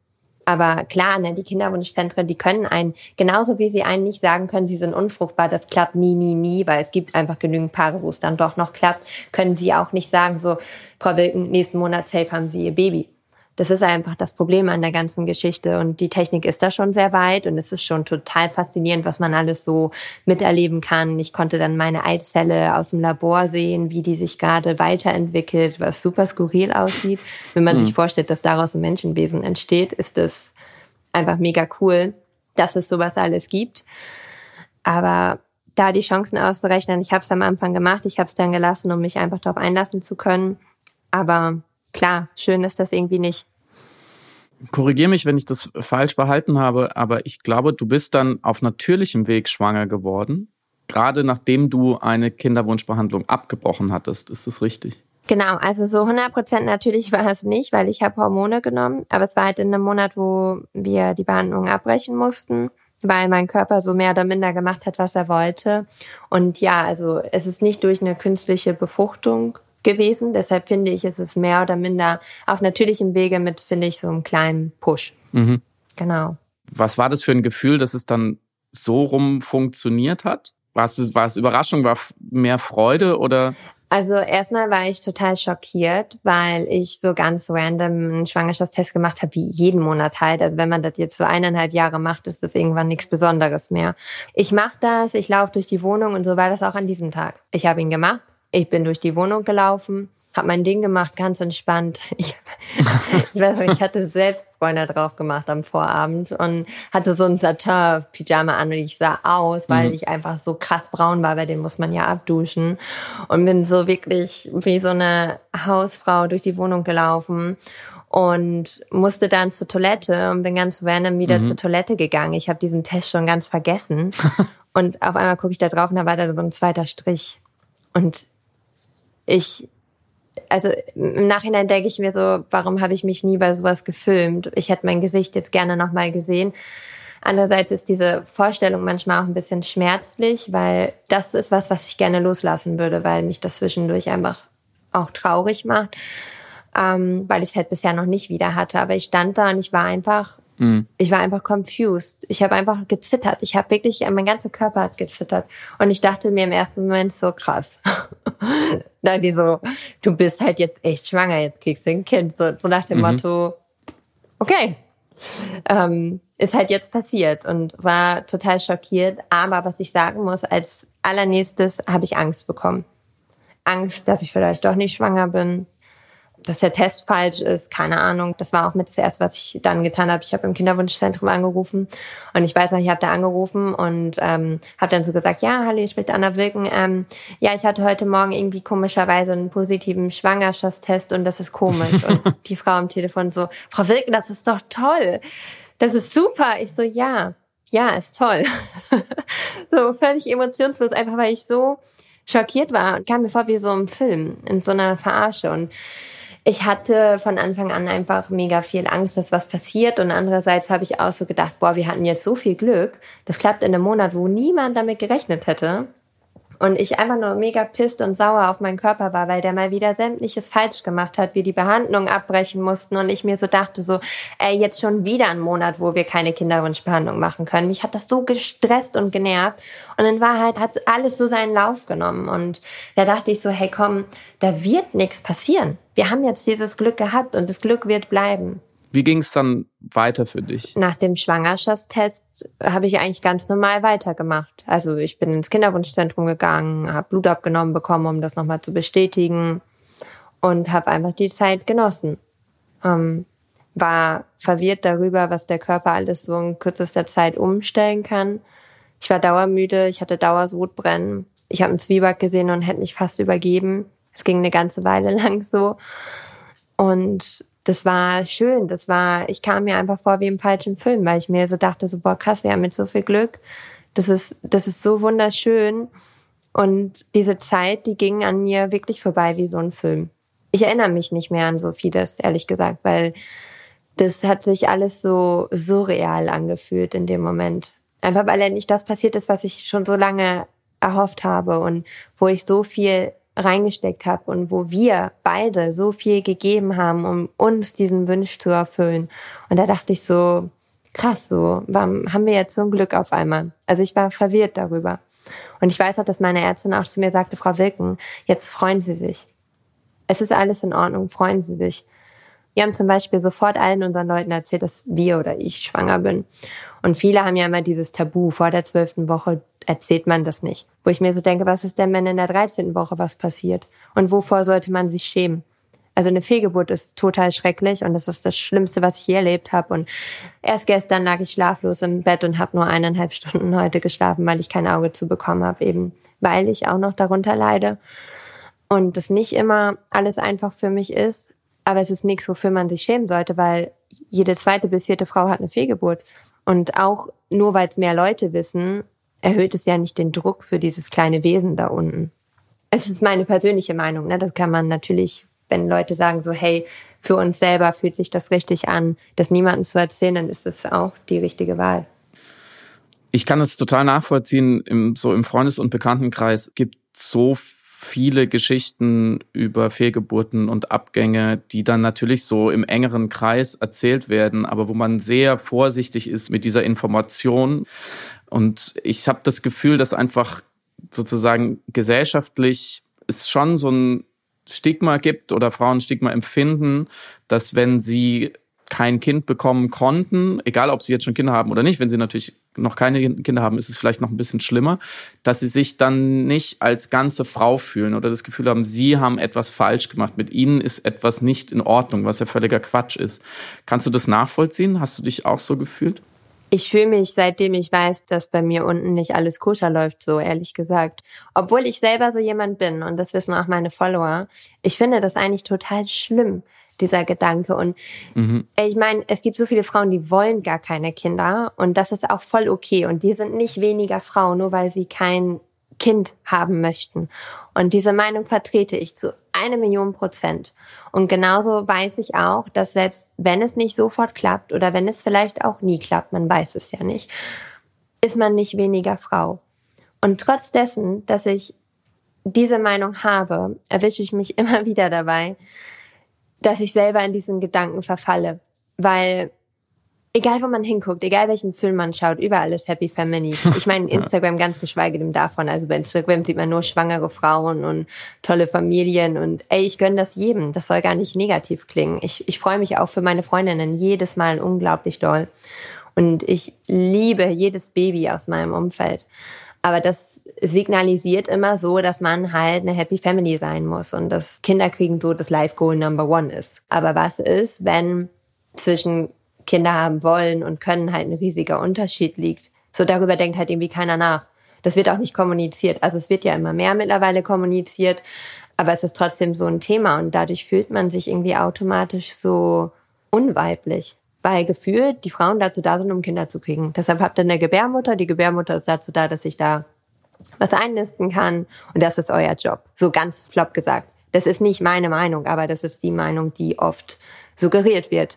aber klar, ne, die Kinderwunschzentren, die können einen, genauso wie sie einen nicht sagen können, sie sind unfruchtbar, das klappt nie, nie, nie, weil es gibt einfach genügend Paare, wo es dann doch noch klappt, können sie auch nicht sagen, so, Frau Wilken, nächsten Monat safe haben sie ihr Baby. Das ist einfach das Problem an der ganzen Geschichte. Und die Technik ist da schon sehr weit und es ist schon total faszinierend, was man alles so miterleben kann. Ich konnte dann meine Eizelle aus dem Labor sehen, wie die sich gerade weiterentwickelt, was super skurril aussieht. Wenn man mhm. sich vorstellt, dass daraus ein Menschenwesen entsteht, ist es einfach mega cool, dass es sowas alles gibt. Aber da die Chancen auszurechnen, ich habe es am Anfang gemacht, ich habe es dann gelassen, um mich einfach darauf einlassen zu können. Aber klar, schön ist das irgendwie nicht. Korrigier mich, wenn ich das falsch behalten habe, aber ich glaube, du bist dann auf natürlichem Weg schwanger geworden, gerade nachdem du eine Kinderwunschbehandlung abgebrochen hattest. Ist das richtig? Genau, also so 100% natürlich war es nicht, weil ich habe Hormone genommen, aber es war halt in einem Monat, wo wir die Behandlung abbrechen mussten, weil mein Körper so mehr oder minder gemacht hat, was er wollte. Und ja, also es ist nicht durch eine künstliche Befruchtung gewesen. Deshalb finde ich, es ist mehr oder minder auf natürlichem Wege mit, finde ich, so einem kleinen Push. Mhm. Genau. Was war das für ein Gefühl, dass es dann so rum funktioniert hat? War es, war es Überraschung, war mehr Freude oder? Also erstmal war ich total schockiert, weil ich so ganz random einen Schwangerschaftstest gemacht habe, wie jeden Monat halt. Also wenn man das jetzt so eineinhalb Jahre macht, ist das irgendwann nichts Besonderes mehr. Ich mache das, ich laufe durch die Wohnung und so war das auch an diesem Tag. Ich habe ihn gemacht, ich bin durch die Wohnung gelaufen, habe mein Ding gemacht, ganz entspannt. [LAUGHS] Ich, ich weiß nicht, ich hatte selbst Freunde drauf gemacht am Vorabend und hatte so ein Satin-Pyjama an und ich sah aus, weil mhm. ich einfach so krass braun war, weil den muss man ja abduschen. Und bin so wirklich wie so eine Hausfrau durch die Wohnung gelaufen und musste dann zur Toilette und bin ganz random wieder mhm. zur Toilette gegangen. Ich habe diesen Test schon ganz vergessen. [LAUGHS] und auf einmal gucke ich da drauf und da war da so ein zweiter Strich. Und ich, also im Nachhinein denke ich mir so, warum habe ich mich nie bei sowas gefilmt? Ich hätte mein Gesicht jetzt gerne nochmal gesehen. Andererseits ist diese Vorstellung manchmal auch ein bisschen schmerzlich, weil das ist was, was ich gerne loslassen würde, weil mich das zwischendurch einfach auch traurig macht, ähm, weil ich es halt bisher noch nicht wieder hatte. Aber ich stand da und ich war einfach Mhm. Ich war einfach confused. Ich habe einfach gezittert. Ich habe wirklich, mein ganzer Körper hat gezittert. Und ich dachte mir im ersten Moment so krass. [LAUGHS] Dann die so, du bist halt jetzt echt schwanger, jetzt kriegst du ein Kind. So, so nach dem mhm. Motto, okay. Ähm, ist halt jetzt passiert und war total schockiert. Aber was ich sagen muss, als allernächstes habe ich Angst bekommen. Angst, dass ich vielleicht doch nicht schwanger bin. Dass der Test falsch ist, keine Ahnung. Das war auch mit das erste, was ich dann getan habe. Ich habe im Kinderwunschzentrum angerufen und ich weiß noch, ich habe da angerufen und ähm, habe dann so gesagt, ja, hallo, ich spricht Anna Wilken. Ähm, ja, ich hatte heute Morgen irgendwie komischerweise einen positiven Schwangerschaftstest und das ist komisch. und [LAUGHS] die Frau am Telefon so, Frau Wilken, das ist doch toll. Das ist super. Ich so, ja, ja, ist toll. [LAUGHS] so völlig emotionslos, einfach weil ich so schockiert war und kam mir vor wie so ein Film in so einer Verarsche und ich hatte von Anfang an einfach mega viel Angst, dass was passiert. Und andererseits habe ich auch so gedacht, boah, wir hatten jetzt so viel Glück. Das klappt in einem Monat, wo niemand damit gerechnet hätte. Und ich einfach nur mega pisst und sauer auf meinen Körper war, weil der mal wieder sämtliches falsch gemacht hat, wir die Behandlung abbrechen mussten und ich mir so dachte so, ey, jetzt schon wieder ein Monat, wo wir keine Kinderwunschbehandlung machen können. Mich hat das so gestresst und genervt. Und in Wahrheit hat alles so seinen Lauf genommen. Und da dachte ich so, hey komm, da wird nichts passieren. Wir haben jetzt dieses Glück gehabt und das Glück wird bleiben. Wie ging es dann weiter für dich? Nach dem Schwangerschaftstest habe ich eigentlich ganz normal weitergemacht. Also ich bin ins Kinderwunschzentrum gegangen, habe Blut abgenommen bekommen, um das nochmal zu bestätigen und habe einfach die Zeit genossen. Ähm, war verwirrt darüber, was der Körper alles so in kürzester Zeit umstellen kann. Ich war dauermüde, ich hatte Dauersodbrennen. Ich habe einen Zwieback gesehen und hätte mich fast übergeben. Es ging eine ganze Weile [LAUGHS] lang so. Und das war schön. Das war, ich kam mir einfach vor wie im falschen Film, weil ich mir so dachte, so, boah, krass, wir haben mit so viel Glück. Das ist, das ist so wunderschön. Und diese Zeit, die ging an mir wirklich vorbei wie so ein Film. Ich erinnere mich nicht mehr an so vieles, ehrlich gesagt, weil das hat sich alles so surreal angefühlt in dem Moment. Einfach weil ja nicht das passiert ist, was ich schon so lange erhofft habe und wo ich so viel reingesteckt habe und wo wir beide so viel gegeben haben, um uns diesen Wunsch zu erfüllen. Und da dachte ich so, krass, so, warum haben wir jetzt so ein Glück auf einmal? Also ich war verwirrt darüber. Und ich weiß auch, dass meine Ärztin auch zu mir sagte, Frau Wilken, jetzt freuen Sie sich. Es ist alles in Ordnung, freuen Sie sich. Wir haben zum Beispiel sofort allen unseren Leuten erzählt, dass wir oder ich schwanger bin. Und viele haben ja immer dieses Tabu, vor der zwölften Woche erzählt man das nicht. Wo ich mir so denke, was ist denn, wenn in der 13. Woche was passiert? Und wovor sollte man sich schämen? Also eine Fehlgeburt ist total schrecklich und das ist das Schlimmste, was ich je erlebt habe. Und erst gestern lag ich schlaflos im Bett und habe nur eineinhalb Stunden heute geschlafen, weil ich kein Auge zu bekommen habe, eben weil ich auch noch darunter leide. Und das nicht immer alles einfach für mich ist, aber es ist nichts, wofür man sich schämen sollte, weil jede zweite bis vierte Frau hat eine Fehlgeburt. Und auch nur weil es mehr Leute wissen, erhöht es ja nicht den Druck für dieses kleine Wesen da unten. Es ist meine persönliche Meinung. Ne? Das kann man natürlich, wenn Leute sagen so, hey, für uns selber fühlt sich das richtig an, das niemandem zu erzählen, dann ist das auch die richtige Wahl. Ich kann es total nachvollziehen. Im, so im Freundes- und Bekanntenkreis gibt so viele Geschichten über Fehlgeburten und Abgänge, die dann natürlich so im engeren Kreis erzählt werden, aber wo man sehr vorsichtig ist mit dieser Information. Und ich habe das Gefühl, dass einfach sozusagen gesellschaftlich es schon so ein Stigma gibt oder Frauen Stigma empfinden, dass wenn sie kein Kind bekommen konnten, egal ob sie jetzt schon Kinder haben oder nicht, wenn sie natürlich noch keine Kinder haben, ist es vielleicht noch ein bisschen schlimmer, dass sie sich dann nicht als ganze Frau fühlen oder das Gefühl haben, sie haben etwas falsch gemacht, mit ihnen ist etwas nicht in Ordnung, was ja völliger Quatsch ist. Kannst du das nachvollziehen? Hast du dich auch so gefühlt? Ich fühle mich, seitdem ich weiß, dass bei mir unten nicht alles koscher läuft, so ehrlich gesagt. Obwohl ich selber so jemand bin und das wissen auch meine Follower. Ich finde das eigentlich total schlimm, dieser Gedanke. Und mhm. ich meine, es gibt so viele Frauen, die wollen gar keine Kinder und das ist auch voll okay. Und die sind nicht weniger Frauen, nur weil sie kein Kind haben möchten. Und diese Meinung vertrete ich zu eine Million Prozent. Und genauso weiß ich auch, dass selbst wenn es nicht sofort klappt oder wenn es vielleicht auch nie klappt, man weiß es ja nicht, ist man nicht weniger Frau. Und trotz dessen, dass ich diese Meinung habe, erwische ich mich [LAUGHS] immer wieder dabei, dass ich selber in diesen Gedanken verfalle. Weil egal wo man hinguckt, egal welchen Film man schaut, überall ist Happy Family. [LAUGHS] Ich meine, Instagram ganz geschweige denn davon. Also bei Instagram sieht man nur schwangere Frauen und tolle Familien und ey, ich gönne das jedem. Das soll gar nicht negativ klingen. Ich, ich freue mich auch für meine Freundinnen jedes Mal unglaublich doll. Und ich liebe jedes Baby aus meinem Umfeld. Aber das signalisiert immer so, dass man halt eine Happy Family sein muss und dass Kinderkriegen so das Life Goal Number One ist. Aber was ist, wenn zwischen Kinder haben wollen und können halt ein riesiger Unterschied liegt? So darüber denkt halt irgendwie keiner nach. Das wird auch nicht kommuniziert. Also es wird ja immer mehr mittlerweile kommuniziert, aber es ist trotzdem so ein Thema und dadurch fühlt man sich irgendwie automatisch so unweiblich weil gefühlt die Frauen dazu da sind, um Kinder zu kriegen. Deshalb habt ihr eine Gebärmutter. Die Gebärmutter ist dazu da, dass ich da was einnisten kann. Und das ist euer Job. So ganz flop gesagt. Das ist nicht meine Meinung, aber das ist die Meinung, die oft suggeriert wird.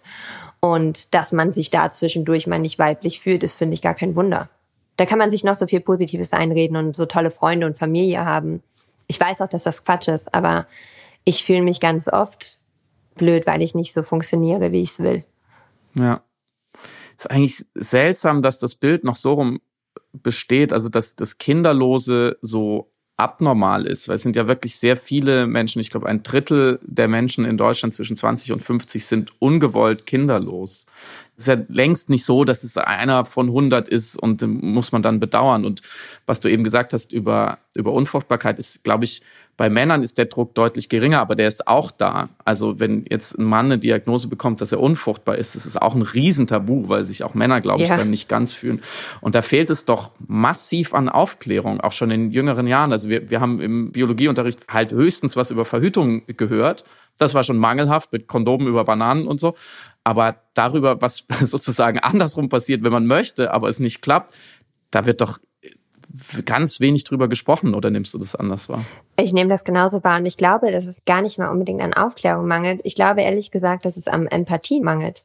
Und dass man sich da zwischendurch mal nicht weiblich fühlt, ist, finde ich, gar kein Wunder. Da kann man sich noch so viel Positives einreden und so tolle Freunde und Familie haben. Ich weiß auch, dass das Quatsch ist, aber ich fühle mich ganz oft blöd, weil ich nicht so funktioniere, wie ich es will. Ja. Ist eigentlich seltsam, dass das Bild noch so rum besteht, also dass das Kinderlose so abnormal ist, weil es sind ja wirklich sehr viele Menschen, ich glaube ein Drittel der Menschen in Deutschland zwischen 20 und 50 sind ungewollt kinderlos. Es ist ja längst nicht so, dass es einer von 100 ist und muss man dann bedauern. Und was du eben gesagt hast über, über Unfruchtbarkeit ist, glaube ich, bei Männern ist der Druck deutlich geringer, aber der ist auch da. Also wenn jetzt ein Mann eine Diagnose bekommt, dass er unfruchtbar ist, das ist auch ein Riesentabu, weil sich auch Männer, glaube ich, ja. dann nicht ganz fühlen. Und da fehlt es doch massiv an Aufklärung, auch schon in jüngeren Jahren. Also wir, wir haben im Biologieunterricht halt höchstens was über Verhütung gehört. Das war schon mangelhaft mit Kondomen über Bananen und so. Aber darüber, was [LAUGHS] sozusagen andersrum passiert, wenn man möchte, aber es nicht klappt, da wird doch ganz wenig drüber gesprochen oder nimmst du das anders wahr? Ich nehme das genauso wahr und ich glaube, dass es gar nicht mal unbedingt an Aufklärung mangelt. Ich glaube ehrlich gesagt, dass es am Empathie mangelt.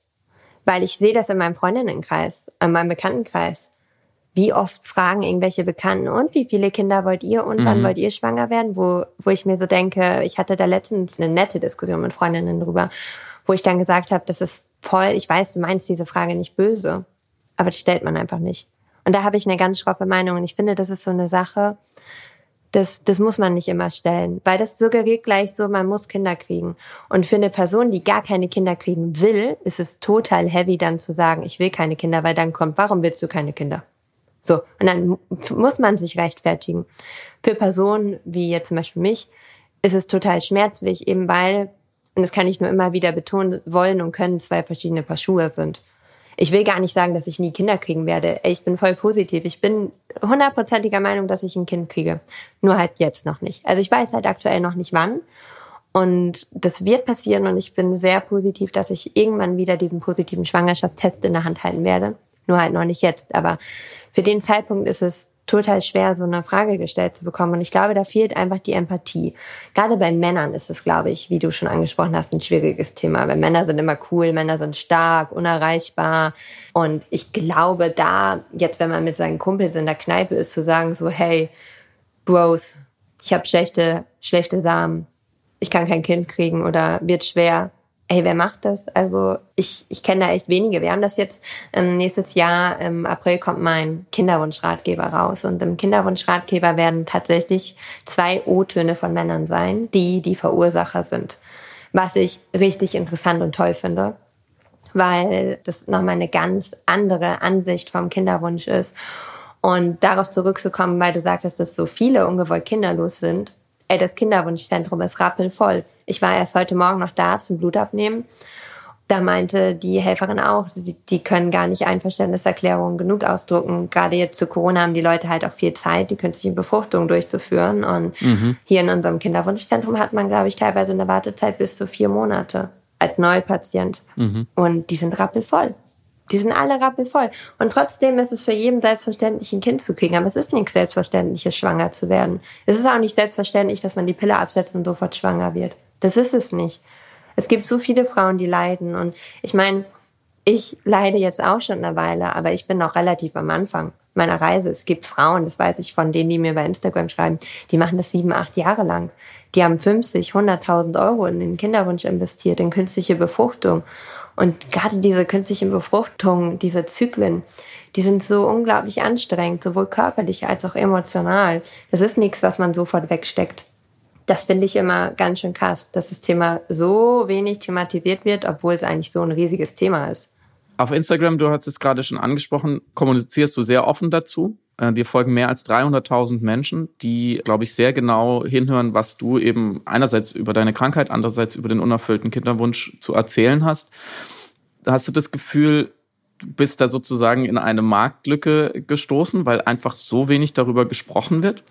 Weil ich sehe das in meinem Freundinnenkreis, in meinem Bekanntenkreis. Wie oft fragen irgendwelche Bekannten, und wie viele Kinder wollt ihr und mhm. wann wollt ihr schwanger werden? Wo, wo ich mir so denke, ich hatte da letztens eine nette Diskussion mit Freundinnen drüber, wo ich dann gesagt habe, das ist voll, ich weiß, du meinst diese Frage nicht böse, aber das stellt man einfach nicht. Und da habe ich eine ganz schroffe Meinung. Und ich finde, das ist so eine Sache, das, das muss man nicht immer stellen, weil das suggeriert gleich so, man muss Kinder kriegen. Und für eine Person, die gar keine Kinder kriegen will, ist es total heavy dann zu sagen, ich will keine Kinder, weil dann kommt, warum willst du keine Kinder? So, und dann muss man sich rechtfertigen. Für Personen wie jetzt zum Beispiel mich ist es total schmerzlich, eben weil, und das kann ich nur immer wieder betonen, wollen und können zwei verschiedene Paar Schuhe sind ich will gar nicht sagen, dass ich nie Kinder kriegen werde. Ich bin voll positiv. Ich bin hundertprozentiger Meinung, dass ich ein Kind kriege. Nur halt jetzt noch nicht. Also ich weiß halt aktuell noch nicht wann. Und das wird passieren und ich bin sehr positiv, dass ich irgendwann wieder diesen positiven Schwangerschaftstest in der Hand halten werde. Nur halt noch nicht jetzt. Aber für den Zeitpunkt ist es total schwer, so eine Frage gestellt zu bekommen. Und ich glaube, da fehlt einfach die Empathie. Gerade bei Männern ist es, glaube ich, wie du schon angesprochen hast, ein schwieriges Thema. Weil Männer sind immer cool, Männer sind stark, unerreichbar. Und ich glaube, da, jetzt, wenn man mit seinen Kumpels in der Kneipe ist, zu sagen so, hey, Bros, ich habe schlechte, schlechte Samen, ich kann kein Kind kriegen oder wird schwer, ey, wer macht das? Also ich, ich kenne da echt wenige. Wir haben das jetzt ähm, nächstes Jahr im April kommt mein Kinderwunschratgeber raus und im Kinderwunschratgeber werden tatsächlich zwei O-Töne von Männern sein, die die Verursacher sind. Was ich richtig interessant und toll finde, weil das nochmal eine ganz andere Ansicht vom Kinderwunsch ist. Und darauf zurückzukommen, weil du sagtest, dass so viele ungewollt kinderlos sind, ey, das Kinderwunschzentrum ist rappelvoll. Ich war erst heute Morgen noch da zum Blutabnehmen. Da meinte die Helferin auch, die, die können gar nicht Einverständniserklärungen genug ausdrucken. Gerade jetzt zu Corona haben die Leute halt auch viel Zeit, die künstliche Befruchtung durchzuführen. Und mhm. hier in unserem Kinderwunschzentrum hat man, glaube ich, teilweise eine Wartezeit bis zu vier Monate als Neupatient. Mhm. Und die sind rappelvoll. Die sind alle rappelvoll. Und trotzdem ist es für jeden selbstverständlich, ein Kind zu kriegen. Aber es ist nichts Selbstverständliches, schwanger zu werden. Es ist auch nicht selbstverständlich, dass man die Pille absetzt und sofort schwanger wird. Das ist es nicht. Es gibt so viele Frauen, die leiden. Und ich meine, ich leide jetzt auch schon eine Weile, aber ich bin noch relativ am Anfang meiner Reise. Es gibt Frauen, das weiß ich von denen, die mir bei Instagram schreiben, die machen das sieben, acht Jahre lang. Die haben 50, 100.000 Euro in den Kinderwunsch investiert, in künstliche Befruchtung. Und gerade diese künstlichen Befruchtungen, diese Zyklen, die sind so unglaublich anstrengend, sowohl körperlich als auch emotional. Das ist nichts, was man sofort wegsteckt. Das finde ich immer ganz schön krass, dass das Thema so wenig thematisiert wird, obwohl es eigentlich so ein riesiges Thema ist. Auf Instagram, du hast es gerade schon angesprochen, kommunizierst du sehr offen dazu. Äh, dir folgen mehr als 300.000 Menschen, die, glaube ich, sehr genau hinhören, was du eben einerseits über deine Krankheit, andererseits über den unerfüllten Kinderwunsch zu erzählen hast. Hast du das Gefühl, du bist da sozusagen in eine Marktlücke gestoßen, weil einfach so wenig darüber gesprochen wird?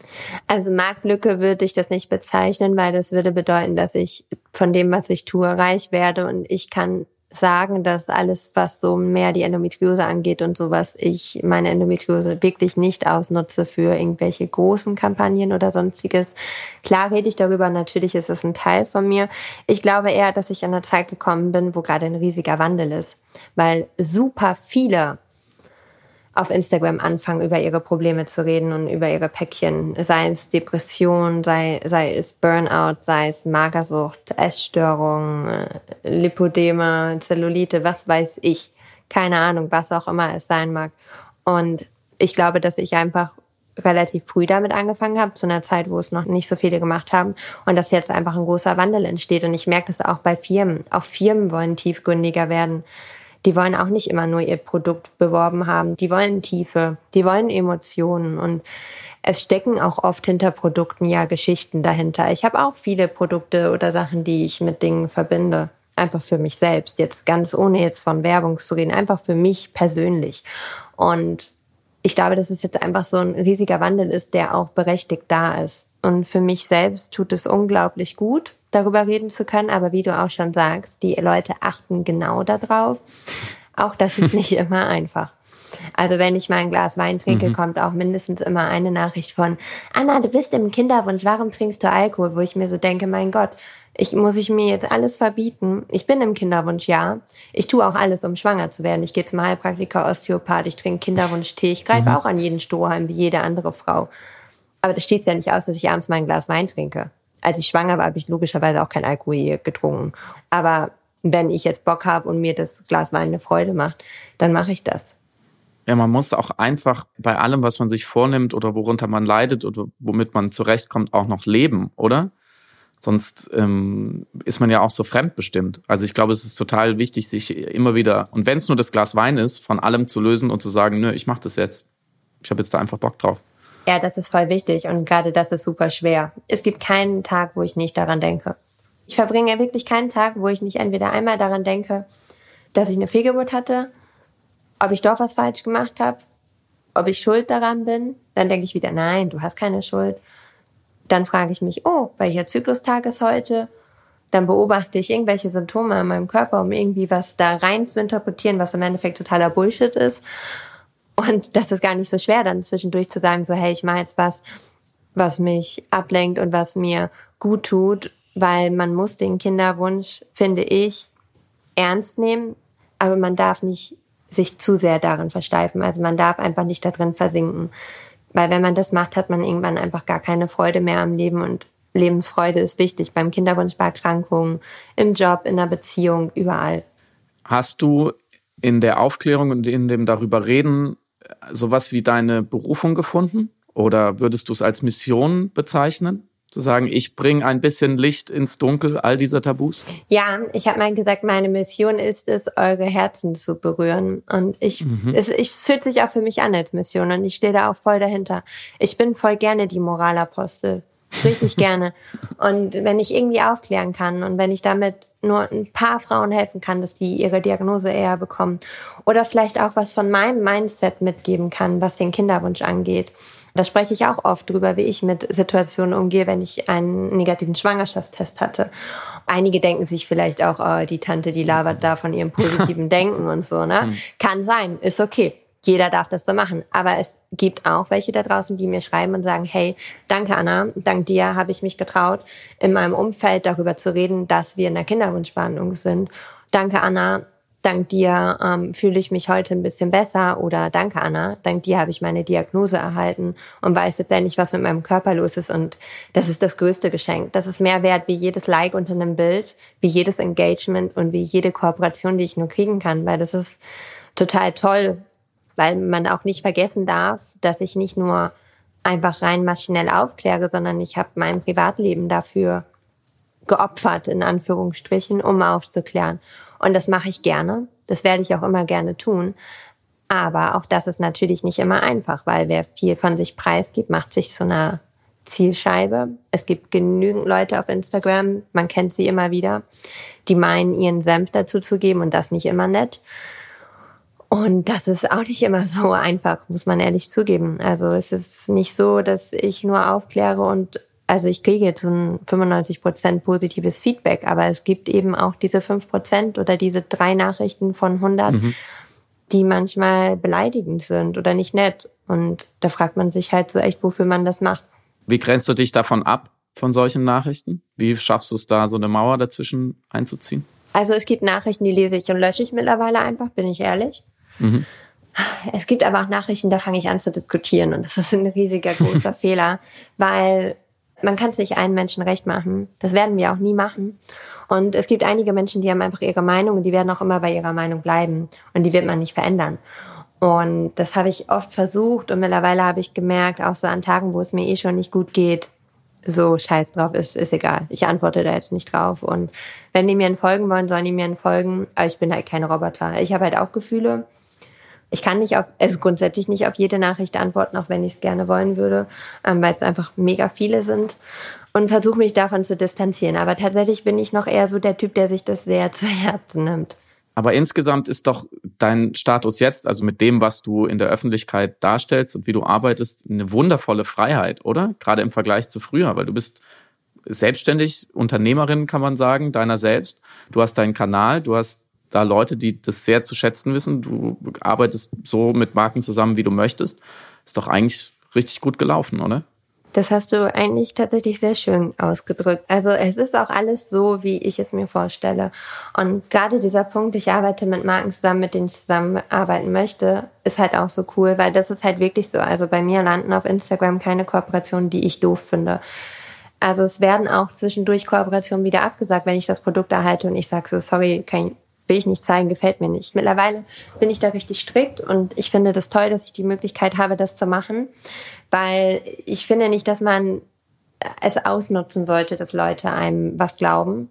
Also Marktlücke würde ich das nicht bezeichnen, weil das würde bedeuten, dass ich von dem, was ich tue, reich werde und ich kann sagen, dass alles, was so mehr die Endometriose angeht und sowas, ich meine Endometriose wirklich nicht ausnutze für irgendwelche großen Kampagnen oder sonstiges. Klar rede ich darüber, natürlich ist es ein Teil von mir. Ich glaube eher, dass ich an der Zeit gekommen bin, wo gerade ein riesiger Wandel ist, weil super viele auf Instagram anfangen, über ihre Probleme zu reden und über ihre Päckchen, sei es Depression, sei, sei es Burnout, sei es Magersucht, Essstörung, äh, Lipodeme, Zellulite, was weiß ich. Keine Ahnung, was auch immer es sein mag. Und ich glaube, dass ich einfach relativ früh damit angefangen habe, zu einer Zeit, wo es noch nicht so viele gemacht haben und dass jetzt einfach ein großer Wandel entsteht. Und ich merke das auch bei Firmen. Auch Firmen wollen tiefgründiger werden die wollen auch nicht immer nur ihr Produkt beworben haben. Die wollen Tiefe, die wollen Emotionen und es stecken auch oft hinter Produkten ja Geschichten dahinter. Ich habe auch viele Produkte oder Sachen, die ich mit Dingen verbinde. Einfach für mich selbst. Jetzt ganz ohne jetzt von Werbung zu reden. Einfach für mich persönlich. Und ich glaube, dass es jetzt einfach so ein riesiger Wandel ist, der auch berechtigt da ist. Und für mich selbst tut es unglaublich gut, darüber reden zu können. Aber wie du auch schon sagst, die Leute achten genau darauf. Auch das ist nicht [LAUGHS] immer einfach. Also wenn ich mal ein Glas Wein trinke, mhm. kommt auch mindestens immer eine Nachricht von, Anna, du bist im Kinderwunsch, warum trinkst du Alkohol? Wo ich mir so denke, mein Gott, ich muss ich mir jetzt alles verbieten. Ich bin im Kinderwunsch, ja. Ich tue auch alles, um schwanger zu werden. Ich gehe zum Heilpraktiker, Osteopath, ich trinke Kinderwunschtee, ich greife mhm. auch an jeden Strohhalm wie jede andere Frau. Aber das steht ja nicht aus, dass ich abends mal ein Glas Wein trinke als ich schwanger war, habe ich logischerweise auch kein Alkohol getrunken. Aber wenn ich jetzt Bock habe und mir das Glas Wein eine Freude macht, dann mache ich das. Ja, man muss auch einfach bei allem, was man sich vornimmt oder worunter man leidet oder womit man zurechtkommt, auch noch leben, oder? Sonst ähm, ist man ja auch so fremdbestimmt. Also ich glaube, es ist total wichtig, sich immer wieder, und wenn es nur das Glas Wein ist, von allem zu lösen und zu sagen, nö, ich mache das jetzt. Ich habe jetzt da einfach Bock drauf. Ja, das ist voll wichtig und gerade das ist super schwer. Es gibt keinen Tag, wo ich nicht daran denke. Ich verbringe wirklich keinen Tag, wo ich nicht entweder einmal daran denke, dass ich eine Fehlgeburt hatte, ob ich doch was falsch gemacht habe, ob ich schuld daran bin. Dann denke ich wieder, nein, du hast keine Schuld. Dann frage ich mich, oh, welcher Zyklustag ist heute? Dann beobachte ich irgendwelche Symptome an meinem Körper, um irgendwie was da rein zu interpretieren, was im Endeffekt totaler Bullshit ist. Und das ist gar nicht so schwer, dann zwischendurch zu sagen, so, hey, ich mache jetzt was, was mich ablenkt und was mir gut tut, weil man muss den Kinderwunsch, finde ich, ernst nehmen, aber man darf nicht sich zu sehr darin versteifen. Also man darf einfach nicht darin versinken. Weil wenn man das macht, hat man irgendwann einfach gar keine Freude mehr am Leben und Lebensfreude ist wichtig beim Kinderwunsch, bei Erkrankungen, im Job, in der Beziehung, überall. Hast du in der Aufklärung und in dem darüber reden sowas wie deine Berufung gefunden? Oder würdest du es als Mission bezeichnen? Zu sagen, ich bringe ein bisschen Licht ins Dunkel all dieser Tabus? Ja, ich habe mal gesagt, meine Mission ist es, eure Herzen zu berühren. Und ich, mhm. es, es fühlt sich auch für mich an als Mission und ich stehe da auch voll dahinter. Ich bin voll gerne die Moralapostel. Richtig gerne. Und wenn ich irgendwie aufklären kann und wenn ich damit nur ein paar Frauen helfen kann, dass die ihre Diagnose eher bekommen oder vielleicht auch was von meinem Mindset mitgeben kann, was den Kinderwunsch angeht. Da spreche ich auch oft drüber, wie ich mit Situationen umgehe, wenn ich einen negativen Schwangerschaftstest hatte. Einige denken sich vielleicht auch, oh, die Tante, die labert da von ihrem positiven [LAUGHS] Denken und so, ne? Hm. Kann sein, ist okay. Jeder darf das so machen. Aber es gibt auch welche da draußen, die mir schreiben und sagen, hey, danke Anna, dank dir habe ich mich getraut, in meinem Umfeld darüber zu reden, dass wir in der Kinderwunschbehandlung sind. Danke Anna, dank dir ähm, fühle ich mich heute ein bisschen besser oder danke Anna, dank dir habe ich meine Diagnose erhalten und weiß jetzt endlich, was mit meinem Körper los ist und das ist das größte Geschenk. Das ist mehr wert wie jedes Like unter einem Bild, wie jedes Engagement und wie jede Kooperation, die ich nur kriegen kann, weil das ist total toll, weil man auch nicht vergessen darf, dass ich nicht nur einfach rein maschinell aufkläre, sondern ich habe mein Privatleben dafür geopfert, in Anführungsstrichen, um aufzuklären. Und das mache ich gerne. Das werde ich auch immer gerne tun. Aber auch das ist natürlich nicht immer einfach, weil wer viel von sich preisgibt, macht sich zu einer Zielscheibe. Es gibt genügend Leute auf Instagram, man kennt sie immer wieder, die meinen, ihren Senf dazu zu geben und das nicht immer nett. Und das ist auch nicht immer so einfach, muss man ehrlich zugeben. Also es ist nicht so, dass ich nur aufkläre und also ich kriege jetzt ein 95 Prozent positives Feedback, aber es gibt eben auch diese fünf Prozent oder diese drei Nachrichten von 100, mhm. die manchmal beleidigend sind oder nicht nett. Und da fragt man sich halt so echt, wofür man das macht. Wie grenzt du dich davon ab, von solchen Nachrichten? Wie schaffst du es da, so eine Mauer dazwischen einzuziehen? Also es gibt Nachrichten, die lese ich und lösche ich mittlerweile einfach, bin ich ehrlich. Mhm. Es gibt aber auch Nachrichten, da fange ich an zu diskutieren und das ist ein riesiger großer [LAUGHS] Fehler, weil man kann es nicht allen Menschen recht machen. Das werden wir auch nie machen. Und es gibt einige Menschen, die haben einfach ihre Meinung und die werden auch immer bei ihrer Meinung bleiben und die wird man nicht verändern. Und das habe ich oft versucht und mittlerweile habe ich gemerkt, auch so an Tagen, wo es mir eh schon nicht gut geht, so scheiß drauf, ist, ist egal. Ich antworte da jetzt nicht drauf. Und wenn die mir folgen wollen, sollen die mir folgen. Aber ich bin halt kein Roboter. Ich habe halt auch Gefühle. Ich kann nicht auf, also grundsätzlich nicht auf jede Nachricht antworten, auch wenn ich es gerne wollen würde, ähm, weil es einfach mega viele sind und versuche mich davon zu distanzieren. Aber tatsächlich bin ich noch eher so der Typ, der sich das sehr zu Herzen nimmt. Aber insgesamt ist doch dein Status jetzt, also mit dem, was du in der Öffentlichkeit darstellst und wie du arbeitest, eine wundervolle Freiheit, oder? Gerade im Vergleich zu früher, weil du bist selbstständig Unternehmerin, kann man sagen, deiner selbst. Du hast deinen Kanal, du hast da Leute, die das sehr zu schätzen wissen. Du arbeitest so mit Marken zusammen, wie du möchtest. Ist doch eigentlich richtig gut gelaufen, oder? Das hast du eigentlich tatsächlich sehr schön ausgedrückt. Also es ist auch alles so, wie ich es mir vorstelle. Und gerade dieser Punkt, ich arbeite mit Marken zusammen, mit denen ich zusammenarbeiten möchte, ist halt auch so cool, weil das ist halt wirklich so. Also bei mir landen auf Instagram keine Kooperationen, die ich doof finde. Also es werden auch zwischendurch Kooperationen wieder abgesagt, wenn ich das Produkt erhalte und ich sage so, sorry, kann, will ich nicht zeigen, gefällt mir nicht. Mittlerweile bin ich da richtig strikt und ich finde das toll, dass ich die Möglichkeit habe, das zu machen, weil ich finde nicht, dass man es ausnutzen sollte, dass Leute einem was glauben.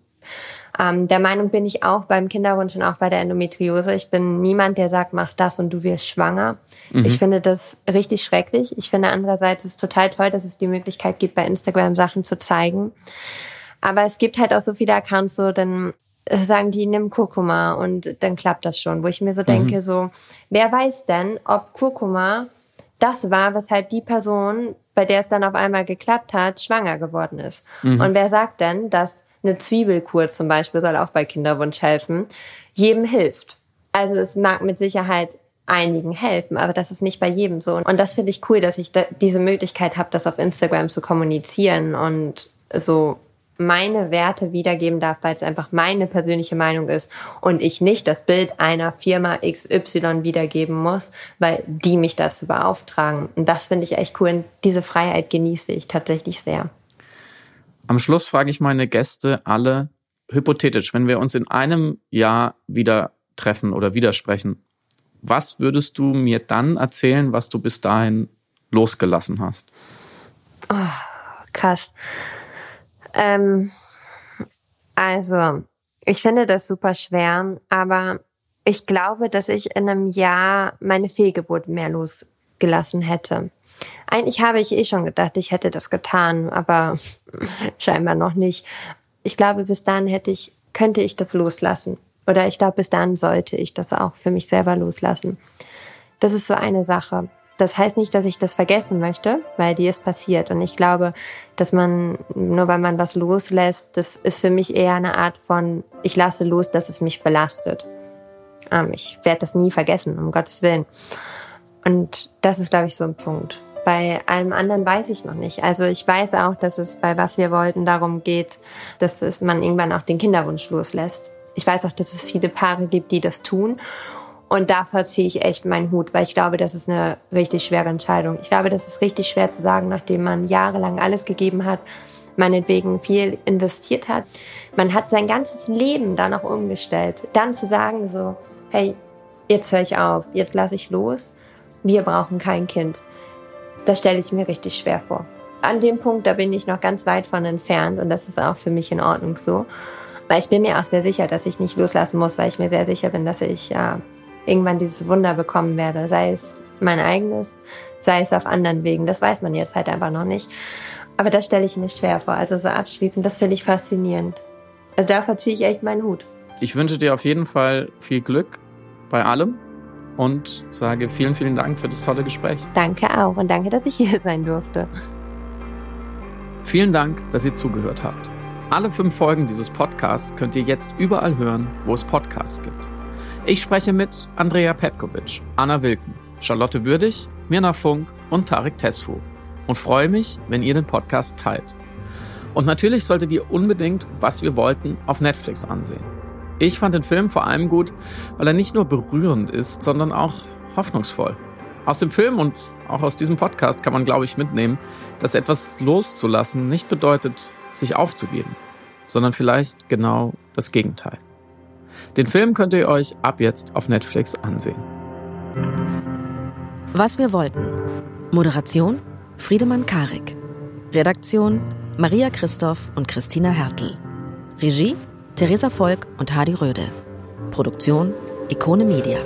Ähm, der Meinung bin ich auch beim Kinderwunsch und auch bei der Endometriose. Ich bin niemand, der sagt, mach das und du wirst schwanger. Mhm. Ich finde das richtig schrecklich. Ich finde andererseits ist es total toll, dass es die Möglichkeit gibt, bei Instagram Sachen zu zeigen. Aber es gibt halt auch so viele Accounts, so dann äh, sagen die, nimm Kurkuma und dann klappt das schon. Wo ich mir so denke, mhm. so, wer weiß denn, ob Kurkuma das war, weshalb die Person, bei der es dann auf einmal geklappt hat, schwanger geworden ist. Mhm. Und wer sagt denn, dass eine Zwiebelkur zum Beispiel soll auch bei Kinderwunsch helfen, jedem hilft. Also es mag mit Sicherheit einigen helfen, aber das ist nicht bei jedem so. Und das finde ich cool, dass ich da diese Möglichkeit habe, das auf Instagram zu kommunizieren und so meine Werte wiedergeben darf, weil es einfach meine persönliche Meinung ist und ich nicht das Bild einer Firma XY wiedergeben muss, weil die mich dazu beauftragen. Und das finde ich echt cool und diese Freiheit genieße ich tatsächlich sehr. Am Schluss frage ich meine Gäste alle hypothetisch, wenn wir uns in einem Jahr wieder treffen oder widersprechen, was würdest du mir dann erzählen, was du bis dahin losgelassen hast? Oh, krass. Ähm, also, ich finde das super schwer, aber ich glaube, dass ich in einem Jahr meine Fehlgeburt mehr losgelassen hätte. Eigentlich habe ich eh schon gedacht, ich hätte das getan, aber [LAUGHS] scheinbar noch nicht. Ich glaube, bis dahin hätte ich, könnte ich das loslassen. Oder ich glaube, bis dahin sollte ich das auch für mich selber loslassen. Das ist so eine Sache. Das heißt nicht, dass ich das vergessen möchte, weil die ist passiert. Und ich glaube, dass man, nur weil man was loslässt, das ist für mich eher eine Art von, ich lasse los, dass es mich belastet. Ähm, ich werde das nie vergessen, um Gottes Willen. Und das ist, glaube ich, so ein Punkt. Bei allem anderen weiß ich noch nicht. Also ich weiß auch, dass es bei was wir wollten darum geht, dass man irgendwann auch den Kinderwunsch loslässt. Ich weiß auch, dass es viele Paare gibt, die das tun. Und davor ziehe ich echt meinen Hut, weil ich glaube, das ist eine richtig schwere Entscheidung. Ich glaube, das ist richtig schwer zu sagen, nachdem man jahrelang alles gegeben hat, meinetwegen viel investiert hat. Man hat sein ganzes Leben da noch umgestellt. Dann zu sagen so, hey, jetzt höre ich auf, jetzt lasse ich los, wir brauchen kein Kind. Das stelle ich mir richtig schwer vor. An dem Punkt, da bin ich noch ganz weit von entfernt und das ist auch für mich in Ordnung so. Weil ich bin mir auch sehr sicher, dass ich nicht loslassen muss, weil ich mir sehr sicher bin, dass ich ja irgendwann dieses Wunder bekommen werde, sei es mein eigenes, sei es auf anderen Wegen. Das weiß man jetzt halt einfach noch nicht. Aber das stelle ich mir schwer vor. Also so abschließend, das finde ich faszinierend. Also dafür ziehe ich echt meinen Hut. Ich wünsche dir auf jeden Fall viel Glück bei allem und sage vielen, vielen Dank für das tolle Gespräch. Danke auch und danke, dass ich hier sein durfte. Vielen Dank, dass ihr zugehört habt. Alle fünf Folgen dieses Podcasts könnt ihr jetzt überall hören, wo es Podcasts gibt. Ich spreche mit Andrea Petkovic, Anna Wilken, Charlotte Würdig, Mirna Funk und Tarek Tesfu und freue mich, wenn ihr den Podcast teilt. Und natürlich solltet ihr unbedingt, was wir wollten, auf Netflix ansehen. Ich fand den Film vor allem gut, weil er nicht nur berührend ist, sondern auch hoffnungsvoll. Aus dem Film und auch aus diesem Podcast kann man, glaube ich, mitnehmen, dass etwas loszulassen nicht bedeutet, sich aufzugeben, sondern vielleicht genau das Gegenteil. Den Film könnt ihr euch ab jetzt auf Netflix ansehen. Was wir wollten. Moderation Friedemann Karik. Redaktion Maria Christoph und Christina Hertel. Regie Theresa Volk und Hadi Röde. Produktion Ikone Media.